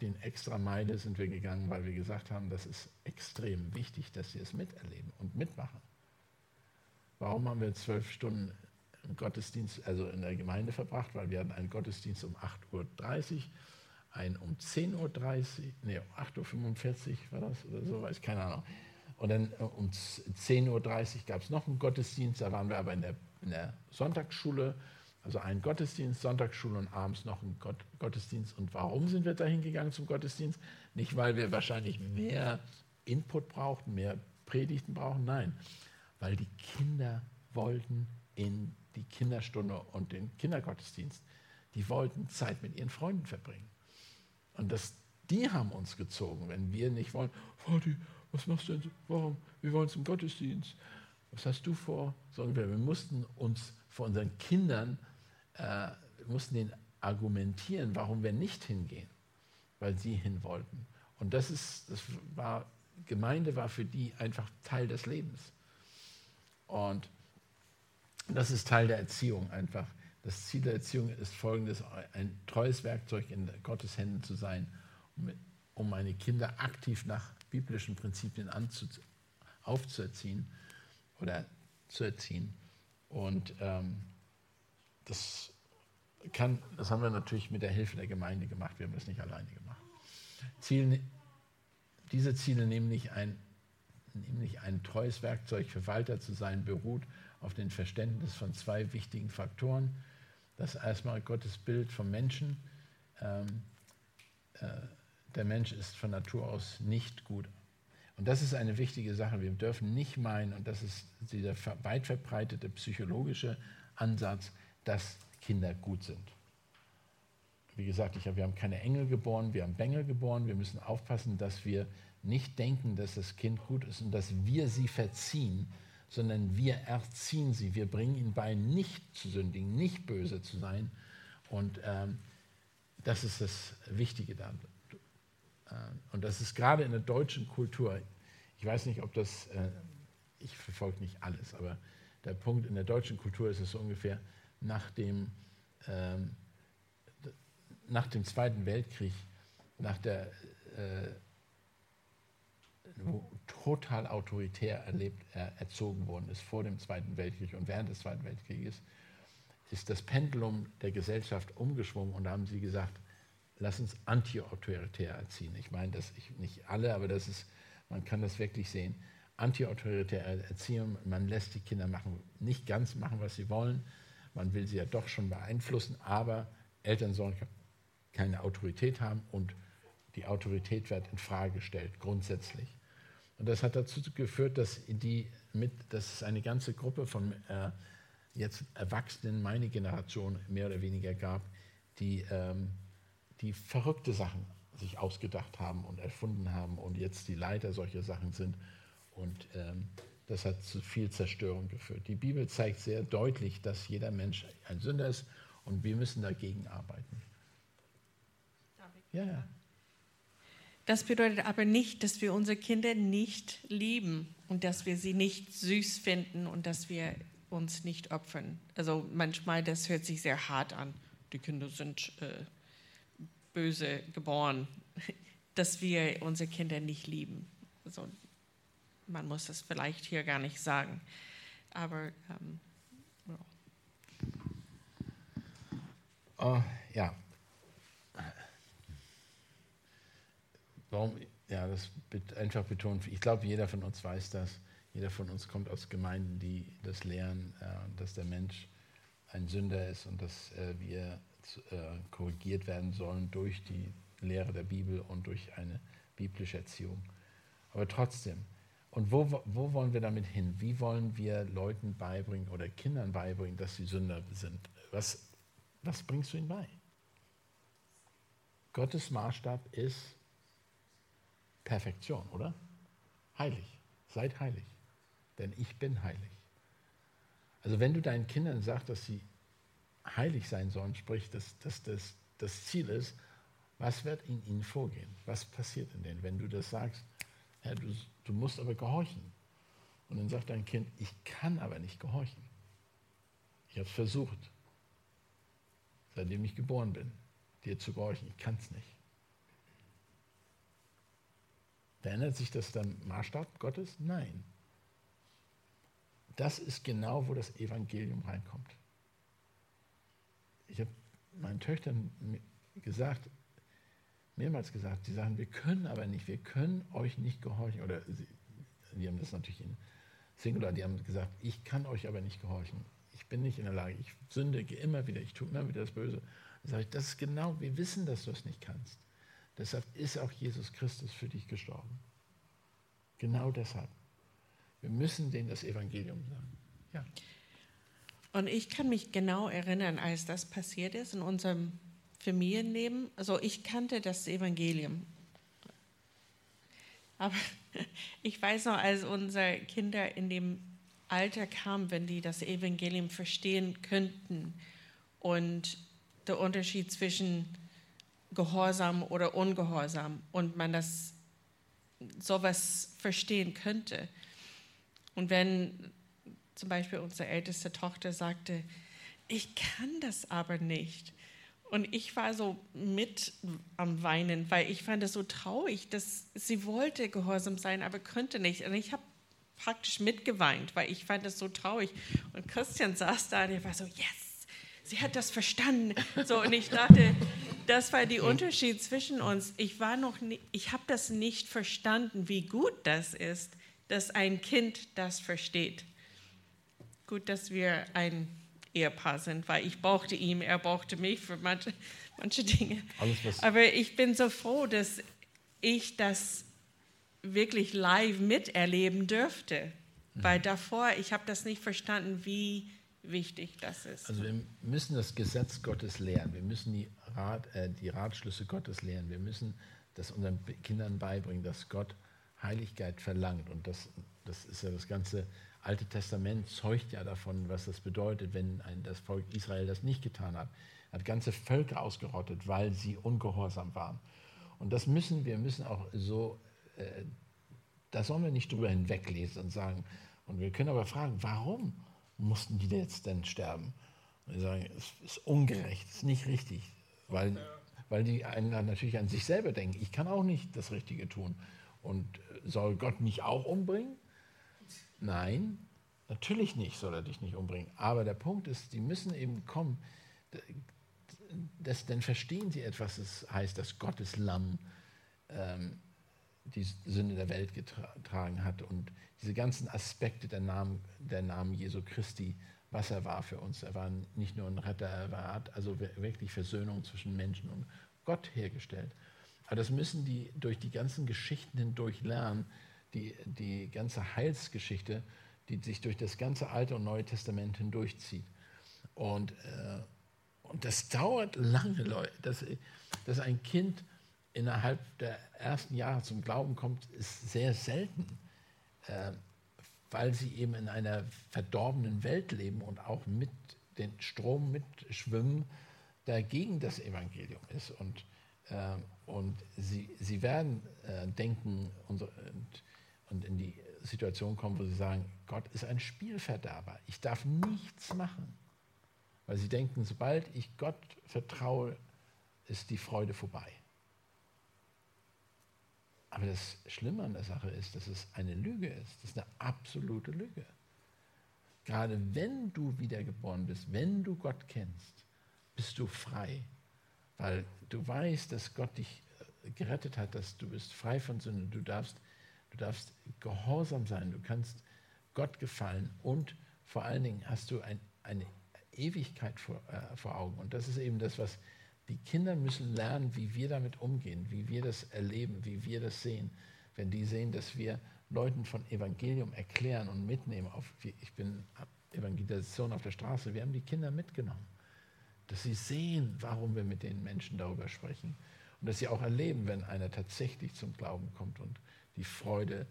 den extra Meile sind wir gegangen, weil wir gesagt haben, das ist extrem wichtig, dass sie es miterleben und mitmachen. Warum haben wir zwölf Stunden im Gottesdienst, also in der Gemeinde verbracht? Weil wir hatten einen Gottesdienst um 8.30 Uhr, einen um 10.30 Uhr, nee, um 8.45 Uhr war das oder so, weiß keine Ahnung. Und dann äh, um 10.30 Uhr gab es noch einen Gottesdienst, da waren wir aber in der, in der Sonntagsschule, also einen Gottesdienst, Sonntagsschule und abends noch einen Gott, Gottesdienst. Und warum sind wir da hingegangen zum Gottesdienst? Nicht, weil wir wahrscheinlich mehr Input brauchten, mehr Predigten brauchen, nein, weil die Kinder wollten in die Kinderstunde und den Kindergottesdienst. Die wollten Zeit mit ihren Freunden verbringen. Und das, die haben uns gezogen, wenn wir nicht wollen, Vati, was machst du denn? Warum? Wir wollen zum Gottesdienst. Was hast du vor? Sagen wir, wir mussten uns vor unseren Kindern, äh, mussten denen argumentieren, warum wir nicht hingehen, weil sie hin wollten. Und das ist, das war, Gemeinde war für die einfach Teil des Lebens. Und das ist Teil der Erziehung einfach. Das Ziel der Erziehung ist folgendes, ein treues Werkzeug in Gottes Händen zu sein, um meine Kinder aktiv nach biblischen Prinzipien aufzuerziehen oder zu erziehen. Und ähm, das, kann, das haben wir natürlich mit der Hilfe der Gemeinde gemacht. Wir haben das nicht alleine gemacht. Ziel, diese Ziele nämlich ein, nämlich ein treues Werkzeug für Walter zu sein, beruht auf dem Verständnis von zwei wichtigen Faktoren. Das erstmal Gottes Bild vom Menschen. Ähm, äh, der Mensch ist von Natur aus nicht gut und das ist eine wichtige Sache. Wir dürfen nicht meinen, und das ist dieser weit verbreitete psychologische Ansatz, dass Kinder gut sind. Wie gesagt, ich wir haben keine Engel geboren, wir haben Bengel geboren. Wir müssen aufpassen, dass wir nicht denken, dass das Kind gut ist und dass wir sie verziehen, sondern wir erziehen sie. Wir bringen ihnen bei, nicht zu sündigen, nicht böse zu sein. Und ähm, das ist das Wichtige daran. Äh, und das ist gerade in der deutschen Kultur, ich weiß nicht, ob das, äh, ich verfolge nicht alles, aber der Punkt in der deutschen Kultur ist es so ungefähr nach dem, ähm, nach dem Zweiten Weltkrieg, nach der äh, total autoritär erlebt, er, erzogen worden ist vor dem Zweiten Weltkrieg und während des Zweiten Weltkrieges, ist das Pendulum der Gesellschaft umgeschwungen und da haben sie gesagt, lass uns anti-autoritär erziehen. Ich meine, das ich, nicht alle, aber das ist, man kann das wirklich sehen. Anti-autoritäre Erziehung, man lässt die Kinder machen, nicht ganz machen, was sie wollen. Man will sie ja doch schon beeinflussen, aber Eltern sollen keine Autorität haben und die Autorität wird in Frage gestellt, grundsätzlich. Und das hat dazu geführt, dass, die mit, dass es eine ganze Gruppe von äh, jetzt Erwachsenen, meine Generation mehr oder weniger gab, die, ähm, die verrückte Sachen sich ausgedacht haben und erfunden haben und jetzt die Leiter solcher Sachen sind. Und ähm, das hat zu viel Zerstörung geführt. Die Bibel zeigt sehr deutlich, dass jeder Mensch ein Sünder ist und wir müssen dagegen arbeiten. Ja, ja. Das bedeutet aber nicht, dass wir unsere Kinder nicht lieben und dass wir sie nicht süß finden und dass wir uns nicht opfern. Also manchmal, das hört sich sehr hart an. Die Kinder sind äh, böse geboren, *laughs* dass wir unsere Kinder nicht lieben. Also man muss das vielleicht hier gar nicht sagen. Aber ähm, ja. Oh, ja, Warum? Ja, das einfach betont. Ich glaube, jeder von uns weiß das. Jeder von uns kommt aus Gemeinden, die das lehren, äh, dass der Mensch ein Sünder ist und dass äh, wir äh, korrigiert werden sollen durch die Lehre der Bibel und durch eine biblische Erziehung. Aber trotzdem, und wo, wo wollen wir damit hin? Wie wollen wir Leuten beibringen oder Kindern beibringen, dass sie Sünder sind? Was, was bringst du ihnen bei? Gottes Maßstab ist Perfektion, oder? Heilig. Seid heilig, denn ich bin heilig. Also wenn du deinen Kindern sagst, dass sie heilig sein sollen, sprich, dass, dass das das Ziel ist, was wird in ihnen vorgehen? Was passiert in denen, wenn du das sagst? Ja, du, du musst aber gehorchen. Und dann sagt dein Kind, ich kann aber nicht gehorchen. Ich habe es versucht, seitdem ich geboren bin, dir zu gehorchen. Ich kann es nicht. Verändert sich das dann Maßstab Gottes? Nein. Das ist genau, wo das Evangelium reinkommt. Ich habe meinen Töchtern gesagt, mehrmals gesagt, sie sagen, wir können aber nicht, wir können euch nicht gehorchen. Oder sie, die haben das natürlich in Singular, die haben gesagt, ich kann euch aber nicht gehorchen. Ich bin nicht in der Lage, ich sündige immer wieder, ich tue immer wieder das Böse. Dann sage ich, das ist genau, wir wissen, dass du es nicht kannst. Deshalb ist auch Jesus Christus für dich gestorben. Genau deshalb. Wir müssen denen das Evangelium sagen. Ja. Und ich kann mich genau erinnern, als das passiert ist in unserem Familienleben. Also ich kannte das Evangelium. Aber *laughs* ich weiß noch, als unsere Kinder in dem Alter kamen, wenn die das Evangelium verstehen könnten und der Unterschied zwischen Gehorsam oder Ungehorsam und man das sowas verstehen könnte. Und wenn zum Beispiel unsere älteste Tochter sagte, ich kann das aber nicht. Und ich war so mit am Weinen, weil ich fand es so traurig, dass sie wollte gehorsam sein, aber könnte nicht. Und ich habe praktisch mitgeweint, weil ich fand es so traurig. Und Christian saß da und er war so, yes, sie hat das verstanden. So, und ich dachte, das war der Unterschied zwischen uns. Ich war noch, nie, ich habe das nicht verstanden, wie gut das ist, dass ein Kind das versteht. Gut, dass wir ein Ehepaar sind, weil ich brauchte ihn, er brauchte mich für manche, manche Dinge. Alles, Aber ich bin so froh, dass ich das wirklich live miterleben dürfte, mhm. weil davor ich habe das nicht verstanden, wie wichtig das ist. Also wir müssen das Gesetz Gottes lehren. Wir müssen die, Rat, äh, die Ratschlüsse Gottes lehren. Wir müssen das unseren Kindern beibringen, dass Gott Heiligkeit verlangt. Und das, das ist ja das ganze Alte Testament zeugt ja davon, was das bedeutet, wenn ein, das Volk Israel das nicht getan hat. Hat ganze Völker ausgerottet, weil sie ungehorsam waren. Und das müssen wir müssen auch so, äh, da sollen wir nicht drüber hinweglesen und sagen, und wir können aber fragen, warum? Mussten die jetzt denn sterben? Und die sagen, es ist ungerecht, es ist nicht richtig, weil, weil die einen natürlich an sich selber denken, ich kann auch nicht das Richtige tun. Und äh, soll Gott mich auch umbringen? Nein, natürlich nicht soll er dich nicht umbringen. Aber der Punkt ist, die müssen eben kommen, das, dann verstehen sie etwas, das heißt, dass Gottes Lamm ähm, die Sünde der Welt getragen hat und diese ganzen Aspekte der Namen, der Namen Jesu Christi, was er war für uns. Er war nicht nur ein Retter, er war, also wirklich Versöhnung zwischen Menschen und Gott hergestellt. Aber das müssen die durch die ganzen Geschichten hindurch lernen, die, die ganze Heilsgeschichte, die sich durch das ganze Alte und Neue Testament hindurchzieht. Und, äh, und das dauert lange, Leute. Dass, dass ein Kind innerhalb der ersten Jahre zum Glauben kommt, ist sehr selten, äh, weil sie eben in einer verdorbenen Welt leben und auch mit den Strom mitschwimmen, der gegen das Evangelium ist. Und, äh, und sie, sie werden äh, denken und, und in die Situation kommen, wo sie sagen, Gott ist ein Spielverderber. Ich darf nichts machen. Weil sie denken, sobald ich Gott vertraue, ist die Freude vorbei. Aber das Schlimme an der Sache ist, dass es eine Lüge ist. Das ist eine absolute Lüge. Gerade wenn du wiedergeboren bist, wenn du Gott kennst, bist du frei. Weil du weißt, dass Gott dich äh, gerettet hat, dass du bist frei von Sünde. Du darfst, du darfst gehorsam sein, du kannst Gott gefallen und vor allen Dingen hast du ein, eine Ewigkeit vor, äh, vor Augen. Und das ist eben das, was die Kinder müssen lernen, wie wir damit umgehen, wie wir das erleben, wie wir das sehen. Wenn die sehen, dass wir Leuten von Evangelium erklären und mitnehmen, auf, ich bin Evangelisation auf der Straße, wir haben die Kinder mitgenommen, dass sie sehen, warum wir mit den Menschen darüber sprechen und dass sie auch erleben, wenn einer tatsächlich zum Glauben kommt und die Freude,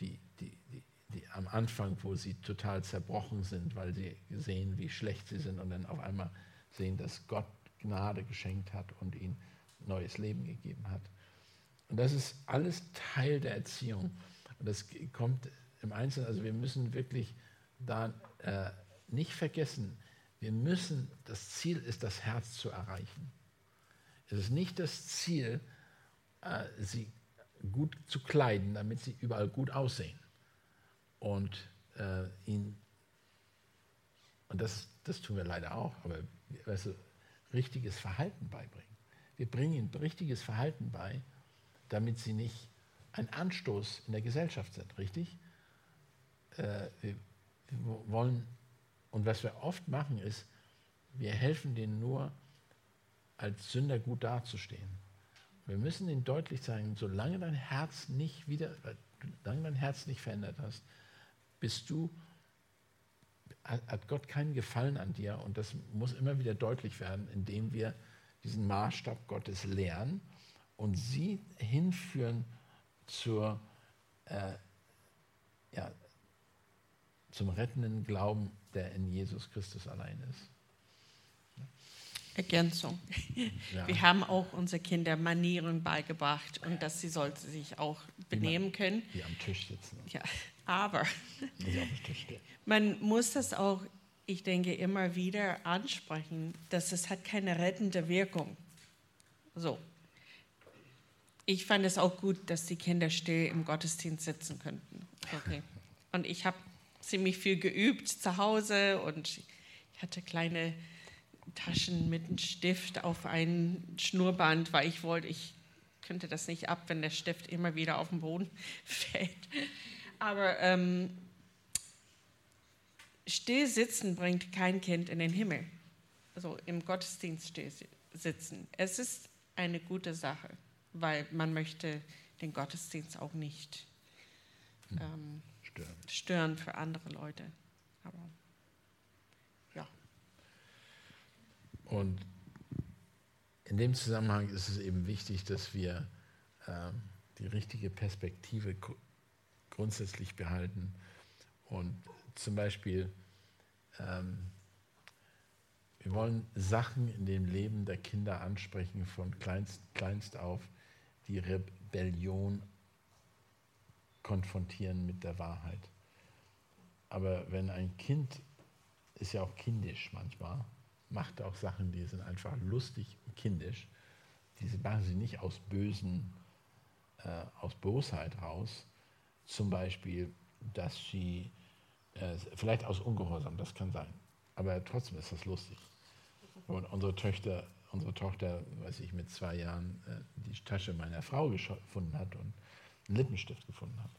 die, die, die, die am Anfang, wo sie total zerbrochen sind, weil sie sehen, wie schlecht sie sind und dann auf einmal sehen, dass Gott Gnade geschenkt hat und ihnen neues Leben gegeben hat. Und das ist alles Teil der Erziehung. Und das kommt im Einzelnen, also wir müssen wirklich da äh, nicht vergessen, wir müssen, das Ziel ist, das Herz zu erreichen. Es ist nicht das Ziel, äh, sie gut zu kleiden, damit sie überall gut aussehen. Und äh, ihn, und das, das tun wir leider auch, aber weißt du, richtiges Verhalten beibringen. Wir bringen ihnen richtiges Verhalten bei, damit sie nicht ein Anstoß in der Gesellschaft sind, richtig? Äh, wir, wollen, und was wir oft machen, ist, wir helfen denen nur, als Sünder gut dazustehen. Wir müssen ihnen deutlich sagen, solange dein Herz nicht wieder, solange dein Herz nicht verändert hast, bist du hat Gott keinen Gefallen an dir und das muss immer wieder deutlich werden, indem wir diesen Maßstab Gottes lernen und sie hinführen zur, äh, ja, zum rettenden Glauben, der in Jesus Christus allein ist. Ergänzung. Ja. Wir haben auch unsere Kinder Manieren beigebracht und dass sie sollte sich auch benehmen können. Die am Tisch sitzen. Ja, aber man muss das auch, ich denke, immer wieder ansprechen, dass es hat keine rettende Wirkung. So. Ich fand es auch gut, dass die Kinder still im Gottesdienst sitzen könnten. Okay. Und ich habe ziemlich viel geübt zu Hause und ich hatte kleine Taschen mit einem Stift auf ein Schnurrband, weil ich wollte, ich könnte das nicht ab, wenn der Stift immer wieder auf den Boden *laughs* fällt. Aber ähm, still sitzen bringt kein Kind in den Himmel. Also im Gottesdienst still sitzen. Es ist eine gute Sache, weil man möchte den Gottesdienst auch nicht hm. ähm, stören. stören für andere Leute. Aber ja. Und in dem Zusammenhang ist es eben wichtig, dass wir äh, die richtige Perspektive grundsätzlich behalten. Und zum Beispiel, ähm, wir wollen Sachen in dem Leben der Kinder ansprechen, von kleinst, kleinst auf, die Rebellion konfrontieren mit der Wahrheit. Aber wenn ein Kind, ist ja auch kindisch manchmal, macht auch Sachen, die sind einfach lustig und kindisch. diese machen sie nicht aus bösen, äh, aus Bosheit raus. Zum Beispiel, dass sie, äh, vielleicht aus Ungehorsam, das kann sein. Aber trotzdem ist das lustig. Und unsere Töchter, unsere Tochter, weiß ich, mit zwei Jahren äh, die Tasche meiner Frau gefunden hat und einen Lippenstift gefunden hat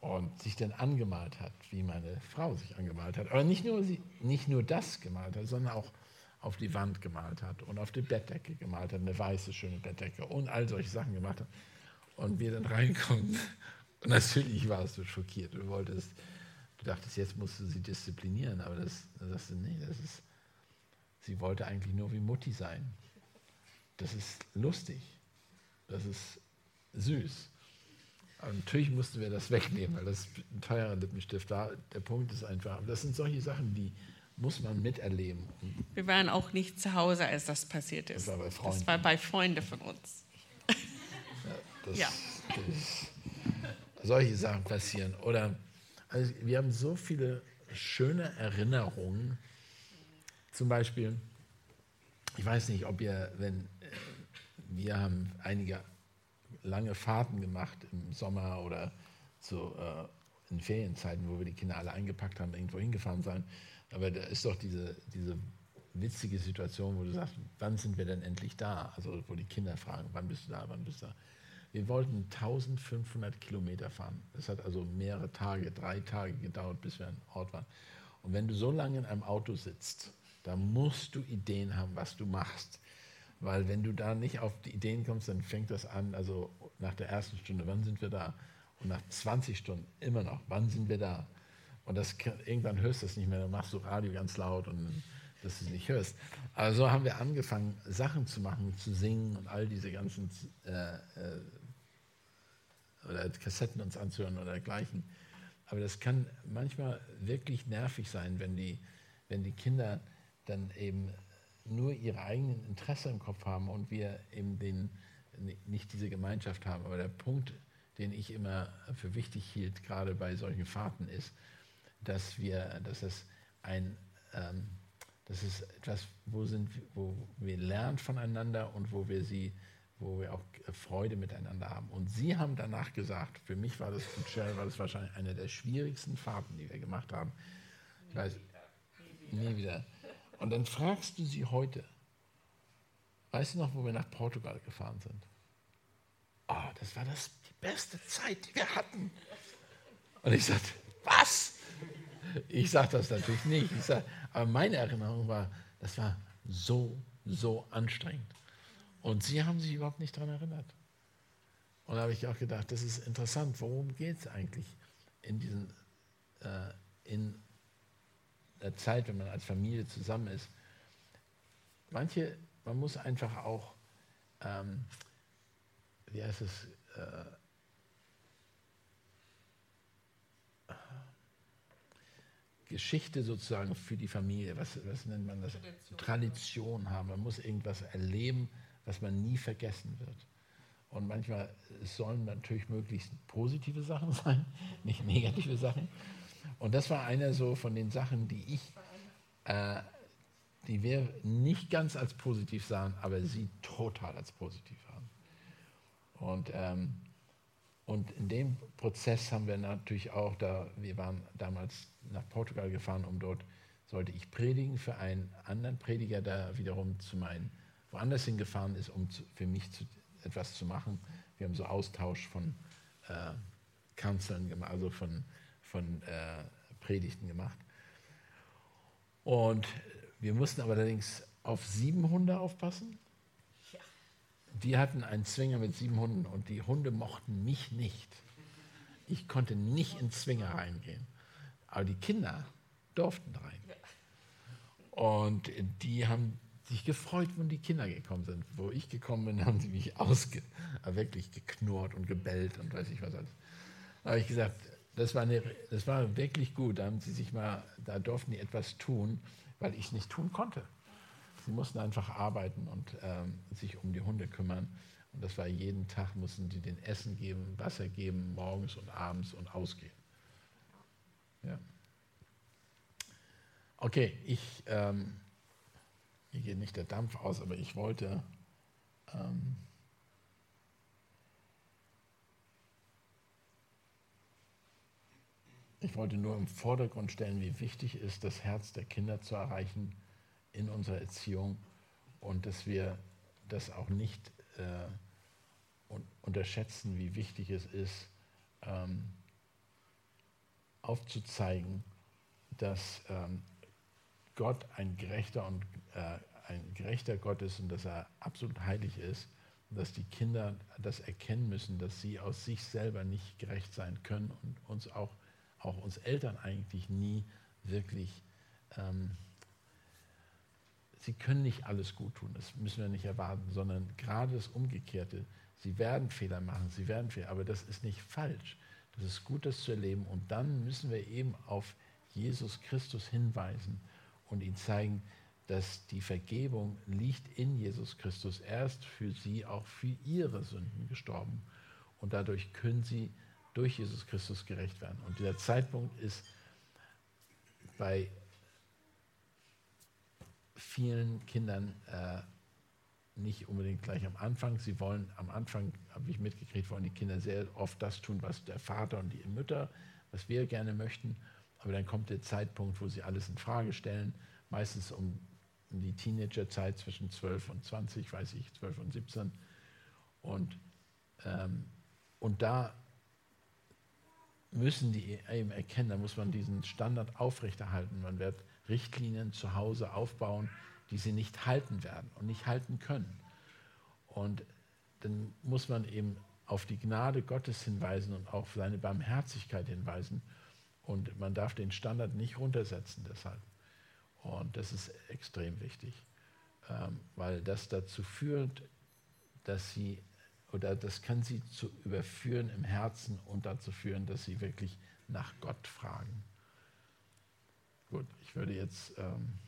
und sich dann angemalt hat, wie meine Frau sich angemalt hat. Aber nicht nur, sie, nicht nur das gemalt hat, sondern auch auf die Wand gemalt hat und auf die Bettdecke gemalt hat, eine weiße, schöne Bettdecke und all solche Sachen gemacht hat. Und wir dann reinkommen. Und *laughs* natürlich warst du schockiert. Du wolltest, du dachtest, jetzt musst du sie disziplinieren, aber das, das, nee, das ist, sie wollte eigentlich nur wie Mutti sein. Das ist lustig. Das ist süß. Aber natürlich mussten wir das wegnehmen, weil das ein teurer Lippenstift war. Der Punkt ist einfach, das sind solche Sachen, die muss man miterleben. Wir waren auch nicht zu Hause, als das passiert ist. Das war bei Freunden. Das war bei Freunden von uns. Ja, das, ja. Das, solche Sachen passieren. Oder also wir haben so viele schöne Erinnerungen. Zum Beispiel, ich weiß nicht, ob ihr, wenn wir haben einige lange Fahrten gemacht im Sommer oder so äh, in Ferienzeiten, wo wir die Kinder alle eingepackt haben, irgendwo hingefahren sein. Aber da ist doch diese, diese witzige Situation, wo du sagst, wann sind wir denn endlich da? Also wo die Kinder fragen, wann bist du da, wann bist du da? Wir wollten 1500 Kilometer fahren. Das hat also mehrere Tage, drei Tage gedauert, bis wir an Ort waren. Und wenn du so lange in einem Auto sitzt, dann musst du Ideen haben, was du machst. Weil wenn du da nicht auf die Ideen kommst, dann fängt das an, also nach der ersten Stunde, wann sind wir da? Und nach 20 Stunden immer noch, wann sind wir da? Und das, irgendwann hörst du es nicht mehr, dann machst du Radio ganz laut und dass du es nicht hörst. Aber so haben wir angefangen, Sachen zu machen, zu singen und all diese ganzen äh, äh, oder Kassetten uns anzuhören oder dergleichen. Aber das kann manchmal wirklich nervig sein, wenn die, wenn die Kinder dann eben nur ihre eigenen Interessen im Kopf haben und wir eben den, nicht diese Gemeinschaft haben. Aber der Punkt, den ich immer für wichtig hielt, gerade bei solchen Fahrten, ist, dass wir, dass es ein, ähm, das ist etwas, wo, sind, wo wir lernen voneinander und wo wir sie, wo wir auch Freude miteinander haben. Und Sie haben danach gesagt, für mich war das, Cheryl war das wahrscheinlich eine der schwierigsten Fahrten, die wir gemacht haben. Ich weiß, nie wieder. Und dann fragst du sie heute, weißt du noch, wo wir nach Portugal gefahren sind? Oh, das war das, die beste Zeit, die wir hatten. Und ich sagte, was? Ich sage das natürlich nicht. Ich sag, aber meine Erinnerung war, das war so, so anstrengend. Und sie haben sich überhaupt nicht daran erinnert. Und da habe ich auch gedacht, das ist interessant, worum geht es eigentlich in diesen, äh, in der Zeit, wenn man als Familie zusammen ist. Manche, man muss einfach auch, ähm, wie heißt es, äh, Geschichte sozusagen für die Familie, was, was nennt man das? Tradition. Tradition haben. Man muss irgendwas erleben, was man nie vergessen wird. Und manchmal sollen natürlich möglichst positive Sachen *laughs* sein, nicht negative Sachen. Und das war einer so von den Sachen, die ich, äh, die wir nicht ganz als positiv sahen, aber sie total als positiv haben. Und, ähm, und in dem Prozess haben wir natürlich auch, da, wir waren damals nach Portugal gefahren, um dort, sollte ich predigen für einen anderen Prediger, der wiederum zu meinen, woanders hingefahren ist, um zu, für mich zu, etwas zu machen. Wir haben so Austausch von äh, Kanzeln gemacht, also von von äh, Predigten gemacht. Und wir mussten aber allerdings auf sieben Hunde aufpassen. Die hatten einen Zwinger mit sieben Hunden und die Hunde mochten mich nicht. Ich konnte nicht in Zwinger reingehen. Aber die Kinder durften rein. Und die haben sich gefreut, wenn die Kinder gekommen sind. Wo ich gekommen bin, *laughs* haben sie mich ausge wirklich geknurrt und gebellt und weiß ich was alles. Da habe ich gesagt, das war, eine, das war wirklich gut. Da, haben sie sich mal, da durften die etwas tun, weil ich es nicht tun konnte. Sie mussten einfach arbeiten und ähm, sich um die Hunde kümmern. Und das war jeden Tag, mussten sie den Essen geben, Wasser geben, morgens und abends und ausgehen. Ja. Okay, ich, ähm, hier geht nicht der Dampf aus, aber ich wollte Ähm, ich wollte nur im Vordergrund stellen, wie wichtig es ist, das Herz der Kinder zu erreichen in unserer Erziehung und dass wir das auch nicht äh, unterschätzen, wie wichtig es ist, ähm, aufzuzeigen, dass ähm, Gott ein gerechter und äh, ein gerechter Gott ist und dass er absolut heilig ist und dass die Kinder das erkennen müssen, dass sie aus sich selber nicht gerecht sein können und uns auch, auch uns Eltern eigentlich nie wirklich, ähm, sie können nicht alles gut tun, das müssen wir nicht erwarten, sondern gerade das Umgekehrte, sie werden Fehler machen, sie werden Fehler, aber das ist nicht falsch. Das ist gut, das zu erleben und dann müssen wir eben auf Jesus Christus hinweisen und ihn zeigen, dass die Vergebung liegt in Jesus Christus. Er ist für sie auch für ihre Sünden gestorben. Und dadurch können sie durch Jesus Christus gerecht werden. Und dieser Zeitpunkt ist bei vielen Kindern äh, nicht unbedingt gleich am Anfang. Sie wollen am Anfang, habe ich mitgekriegt, wollen die Kinder sehr oft das tun, was der Vater und die Mütter, was wir gerne möchten. Aber dann kommt der Zeitpunkt, wo sie alles in Frage stellen, meistens um die Teenagerzeit zwischen 12 und 20, weiß ich, 12 und 17. Und, ähm, und da müssen die eben erkennen, da muss man diesen Standard aufrechterhalten. Man wird Richtlinien zu Hause aufbauen, die sie nicht halten werden und nicht halten können. Und dann muss man eben auf die Gnade Gottes hinweisen und auf seine Barmherzigkeit hinweisen. Und man darf den Standard nicht runtersetzen deshalb. Und das ist extrem wichtig, ähm, weil das dazu führt, dass sie, oder das kann sie zu überführen im Herzen und dazu führen, dass sie wirklich nach Gott fragen. Gut, ich würde jetzt, ähm,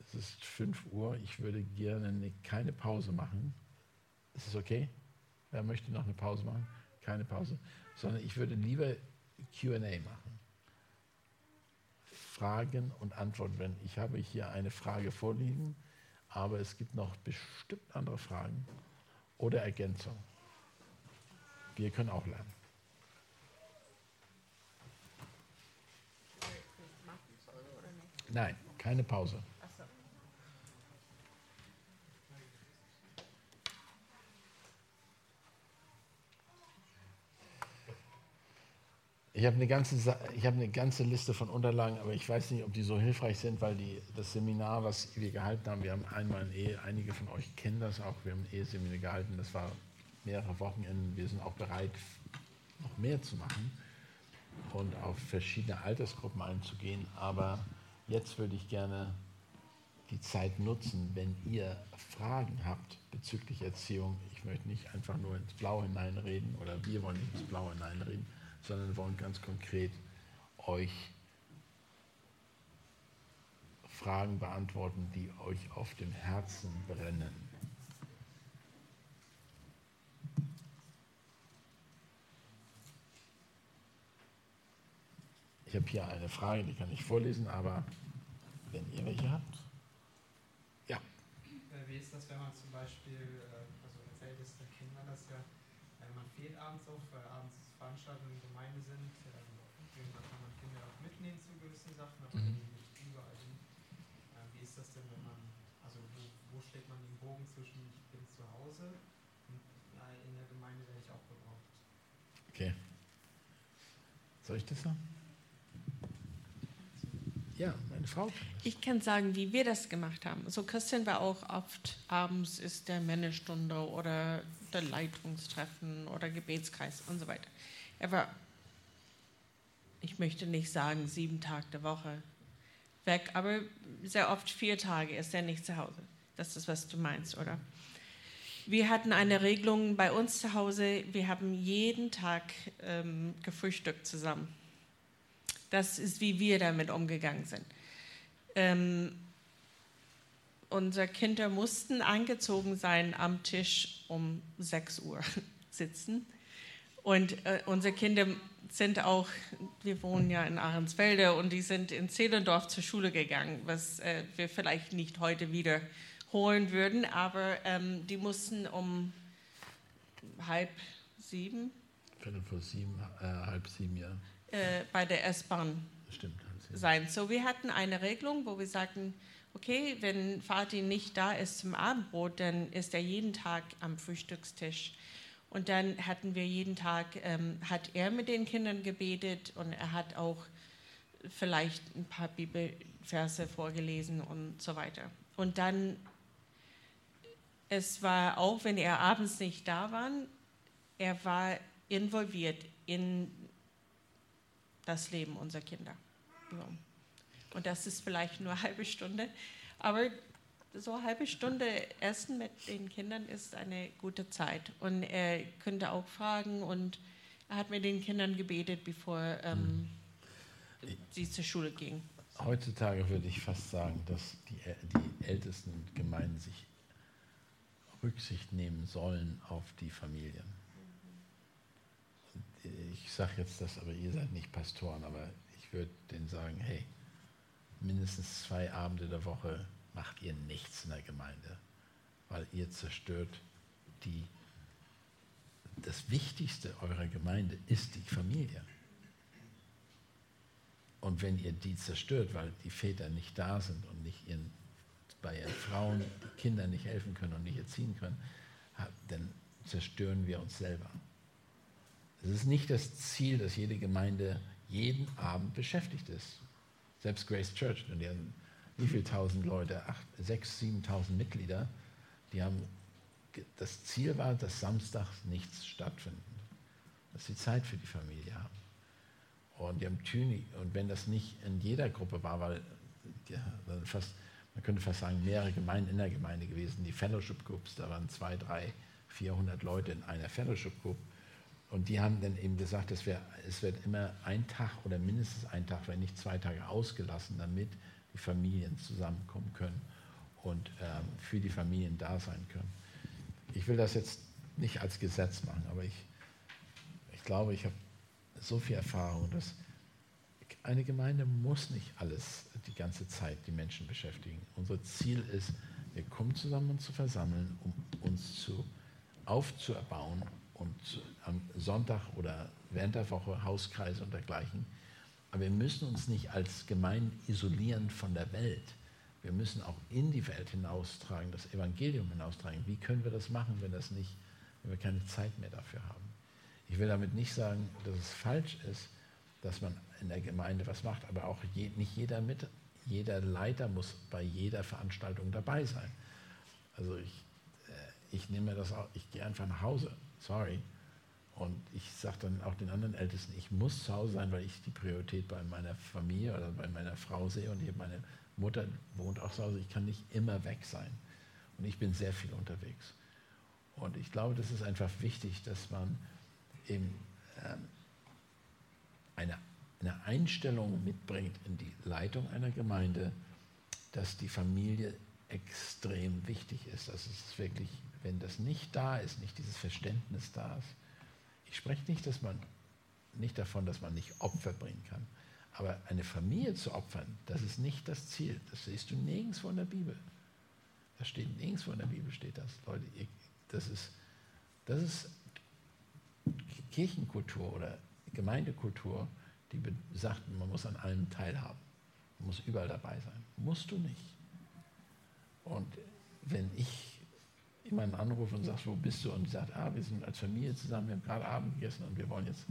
es ist 5 Uhr, ich würde gerne eine, keine Pause machen. Ist es okay? Wer möchte noch eine Pause machen? Keine Pause. Sondern ich würde lieber QA machen. Fragen und Antworten. Ich habe hier eine Frage vorliegen, aber es gibt noch bestimmt andere Fragen oder Ergänzungen. Wir können auch lernen. Nein, keine Pause. Ich habe eine, ganze, hab eine ganze Liste von Unterlagen, aber ich weiß nicht, ob die so hilfreich sind, weil die, das Seminar, was wir gehalten haben, wir haben einmal ein Ehe, einige von euch kennen das auch, wir haben ein Eheseminar gehalten, das war mehrere Wochenenden. Wir sind auch bereit, noch mehr zu machen und auf verschiedene Altersgruppen einzugehen. Aber jetzt würde ich gerne die Zeit nutzen, wenn ihr Fragen habt bezüglich Erziehung. Ich möchte nicht einfach nur ins Blaue hineinreden oder wir wollen nicht ins Blaue hineinreden sondern wollen ganz konkret euch Fragen beantworten, die euch auf dem Herzen brennen. Ich habe hier eine Frage, die kann ich vorlesen, aber wenn ihr welche habt. Ja. Äh, wie ist das, wenn man zum Beispiel, äh, also erzählt es den Kindern, dass ja, man fehlt abends auf, weil abends Veranstaltungen in Gemeinde sind, ähm, da kann man Kinder auch mitnehmen zu gewissen Sachen, aber mhm. nicht überall hin. Ähm, wie ist das denn, wenn man, also wo, wo schlägt man den Bogen zwischen ich bin zu Hause und ja, in der Gemeinde werde ich auch gebraucht? Okay. Soll ich das sagen? Ja, meine Frau. Ich kann sagen, wie wir das gemacht haben. So Christian war auch oft abends ist der Männerstunde oder der Leitungstreffen oder Gebetskreis und so weiter. Er war, ich möchte nicht sagen sieben Tage der Woche weg, aber sehr oft vier Tage ist er nicht zu Hause. Das ist, was du meinst, oder? Wir hatten eine Regelung bei uns zu Hause, wir haben jeden Tag ähm, gefrühstückt zusammen. Das ist, wie wir damit umgegangen sind. Ähm, unsere Kinder mussten angezogen sein am Tisch um 6 Uhr *laughs* sitzen. Und äh, unsere Kinder sind auch, wir wohnen ja in Ahrensfelde und die sind in Zehlendorf zur Schule gegangen, was äh, wir vielleicht nicht heute wieder holen würden, aber ähm, die mussten um halb sieben Viertel vor sieben, äh, halb sieben, ja. äh, bei der S-Bahn sein. So, wir hatten eine Regelung, wo wir sagten, okay, wenn Vati nicht da ist zum Abendbrot, dann ist er jeden Tag am Frühstückstisch. Und dann hatten wir jeden Tag, ähm, hat er mit den Kindern gebetet und er hat auch vielleicht ein paar Bibelverse vorgelesen und so weiter. Und dann, es war auch, wenn er abends nicht da war, er war involviert in das Leben unserer Kinder. So. Und das ist vielleicht nur eine halbe Stunde, aber so eine halbe Stunde Essen mit den Kindern ist eine gute Zeit. Und er könnte auch fragen und er hat mit den Kindern gebetet, bevor ähm, sie zur Schule gingen. Heutzutage würde ich fast sagen, dass die, die ältesten Gemeinden sich Rücksicht nehmen sollen auf die Familien. Und ich sage jetzt das, aber ihr seid nicht Pastoren, aber ich würde denen sagen, hey, mindestens zwei Abende der Woche macht ihr nichts in der Gemeinde, weil ihr zerstört die, das Wichtigste eurer Gemeinde ist die Familie. Und wenn ihr die zerstört, weil die Väter nicht da sind und nicht ihren, bei ihren Frauen die Kinder nicht helfen können und nicht erziehen können, dann zerstören wir uns selber. Es ist nicht das Ziel, dass jede Gemeinde jeden Abend beschäftigt ist. Selbst Grace Church, die haben wie viele tausend Leute, acht, sechs, siebentausend Mitglieder, die haben, das Ziel war, dass samstags nichts stattfindet, dass sie Zeit für die Familie haben. Und die haben Tüni, und wenn das nicht in jeder Gruppe war, weil ja, fast, man könnte fast sagen, mehrere Gemeinden in der Gemeinde gewesen, die Fellowship Groups, da waren zwei, drei, 400 Leute in einer Fellowship Group. Und die haben dann eben gesagt, es, wär, es wird immer ein Tag oder mindestens ein Tag, wenn nicht zwei Tage ausgelassen, damit die Familien zusammenkommen können und ähm, für die Familien da sein können. Ich will das jetzt nicht als Gesetz machen, aber ich, ich glaube, ich habe so viel Erfahrung, dass eine Gemeinde muss nicht alles die ganze Zeit die Menschen beschäftigen. Unser Ziel ist, wir kommen zusammen, uns zu versammeln, um uns zu, aufzubauen und am Sonntag oder während der Woche Hauskreise und dergleichen. Aber wir müssen uns nicht als Gemeinde isolieren von der Welt. Wir müssen auch in die Welt hinaustragen, das Evangelium hinaustragen. Wie können wir das machen, wenn, das nicht, wenn wir keine Zeit mehr dafür haben? Ich will damit nicht sagen, dass es falsch ist, dass man in der Gemeinde was macht, aber auch je, nicht jeder mit, jeder Leiter muss bei jeder Veranstaltung dabei sein. Also ich, äh, ich nehme das auch, ich gehe einfach nach Hause, sorry. Und ich sage dann auch den anderen Ältesten, ich muss zu Hause sein, weil ich die Priorität bei meiner Familie oder bei meiner Frau sehe und hier meine Mutter wohnt auch zu Hause, ich kann nicht immer weg sein. Und ich bin sehr viel unterwegs. Und ich glaube, das ist einfach wichtig, dass man eben ähm, eine, eine Einstellung mitbringt in die Leitung einer Gemeinde, dass die Familie extrem wichtig ist. Das ist wirklich, wenn das nicht da ist, nicht dieses Verständnis da ist. Ich spreche nicht, dass man, nicht davon, dass man nicht Opfer bringen kann. Aber eine Familie zu opfern, das ist nicht das Ziel. Das siehst du nirgendwo in der Bibel. Das steht nirgendwo in der Bibel steht das. Leute, ihr, das ist, das ist Kirchenkultur oder Gemeindekultur, die sagt, man muss an allem teilhaben. Man muss überall dabei sein. Musst du nicht. Und wenn ich jemanden anrufe und sage, wo bist du? Und die sagt, ah, wir sind als Familie zusammen, wir haben gerade Abend gegessen und wir wollen jetzt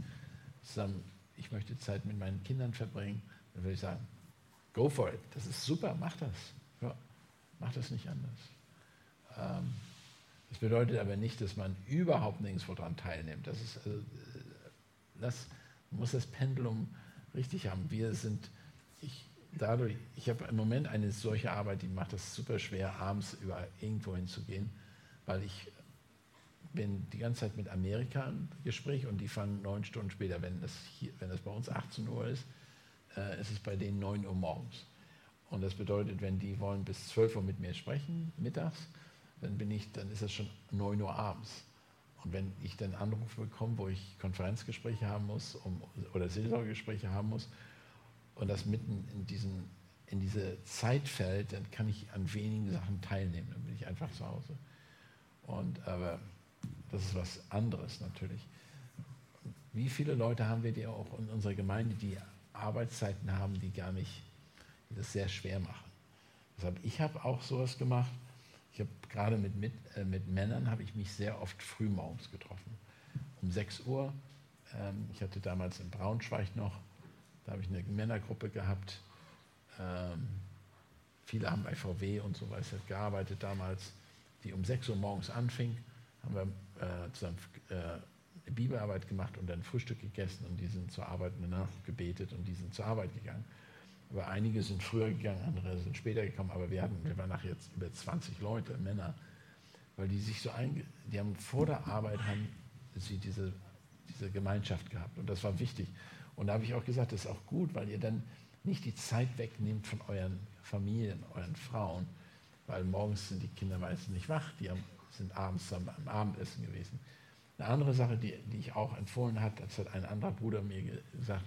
zusammen, ich möchte Zeit mit meinen Kindern verbringen, dann würde ich sagen, go for it. Das ist super, mach das. Ja, mach das nicht anders. Ähm, das bedeutet aber nicht, dass man überhaupt nirgendwo daran teilnimmt. Das ist, also, äh, das man muss das Pendulum richtig haben. Wir sind, ich, dadurch, ich habe im Moment eine solche Arbeit, die macht es super schwer, abends über irgendwo hinzugehen, weil ich bin die ganze Zeit mit Amerika im Gespräch und die fangen neun Stunden später, wenn das, hier, wenn das bei uns 18 Uhr ist, äh, ist es bei denen 9 Uhr morgens. Und das bedeutet, wenn die wollen bis 12 Uhr mit mir sprechen, mittags, dann bin ich, dann ist es schon 9 Uhr abends. Und wenn ich dann Anrufe bekomme, wo ich Konferenzgespräche haben muss um, oder Seelsorgegespräche haben muss und das mitten in diesen in diese Zeit fällt, dann kann ich an wenigen Sachen teilnehmen. Dann bin ich einfach zu Hause. Und aber das ist was anderes natürlich. Wie viele Leute haben wir, die auch in unserer Gemeinde, die Arbeitszeiten haben, die gar nicht, die das sehr schwer machen. Deshalb, ich habe auch sowas gemacht. Ich habe gerade mit, mit, äh, mit Männern habe ich mich sehr oft frühmorgens getroffen. Um 6 Uhr. Ähm, ich hatte damals in Braunschweig noch, da habe ich eine Männergruppe gehabt. Ähm, viele haben bei VW und so weiter gearbeitet damals, die um 6 Uhr morgens anfing. Haben wir äh, zusammen äh, Bibelarbeit gemacht und dann Frühstück gegessen und die sind zur Arbeit danach gebetet und die sind zur Arbeit gegangen. Aber einige sind früher gegangen, andere sind später gekommen, aber wir hatten, wir waren nachher jetzt über 20 Leute, Männer, weil die sich so einge, die haben vor der Arbeit haben sie diese, diese Gemeinschaft gehabt und das war wichtig. Und da habe ich auch gesagt, das ist auch gut, weil ihr dann nicht die Zeit wegnehmt von euren Familien, euren Frauen, weil morgens sind die Kinder meistens nicht wach, die haben, sind abends am, am Abendessen gewesen. Eine andere Sache, die, die ich auch empfohlen habe, das hat ein anderer Bruder mir gesagt,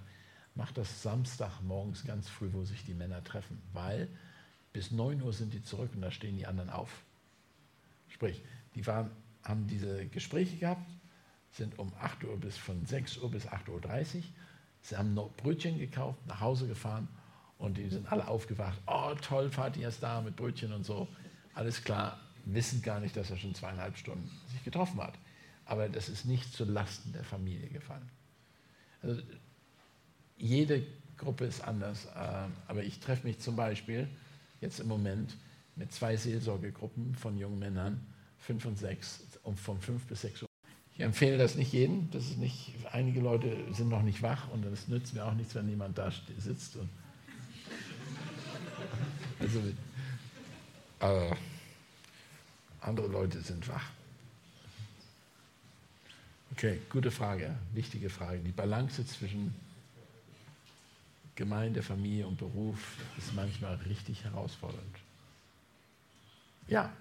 macht das Samstag morgens ganz früh, wo sich die Männer treffen, weil bis 9 Uhr sind die zurück und da stehen die anderen auf. Sprich, die waren, haben diese Gespräche gehabt, sind um 8 Uhr bis von 6 Uhr bis 8.30 Uhr. Sie haben noch Brötchen gekauft, nach Hause gefahren und die sind alle aufgewacht. Oh, toll, Vati ist da mit Brötchen und so. Alles klar, wissen gar nicht, dass er schon zweieinhalb Stunden sich getroffen hat. Aber das ist nicht zu Lasten der Familie gefallen. Also jede Gruppe ist anders, äh, aber ich treffe mich zum Beispiel jetzt im Moment mit zwei Seelsorgegruppen von jungen Männern, fünf und sechs, um von fünf bis sechs Uhr. Ich empfehle das nicht jedem. Das ist nicht, einige Leute sind noch nicht wach und das nützt mir auch nichts, wenn jemand da sitzt. Und also, äh, andere Leute sind wach. Okay, gute Frage, wichtige Frage. Die Balance zwischen Gemeinde, Familie und Beruf ist manchmal richtig herausfordernd. Ja.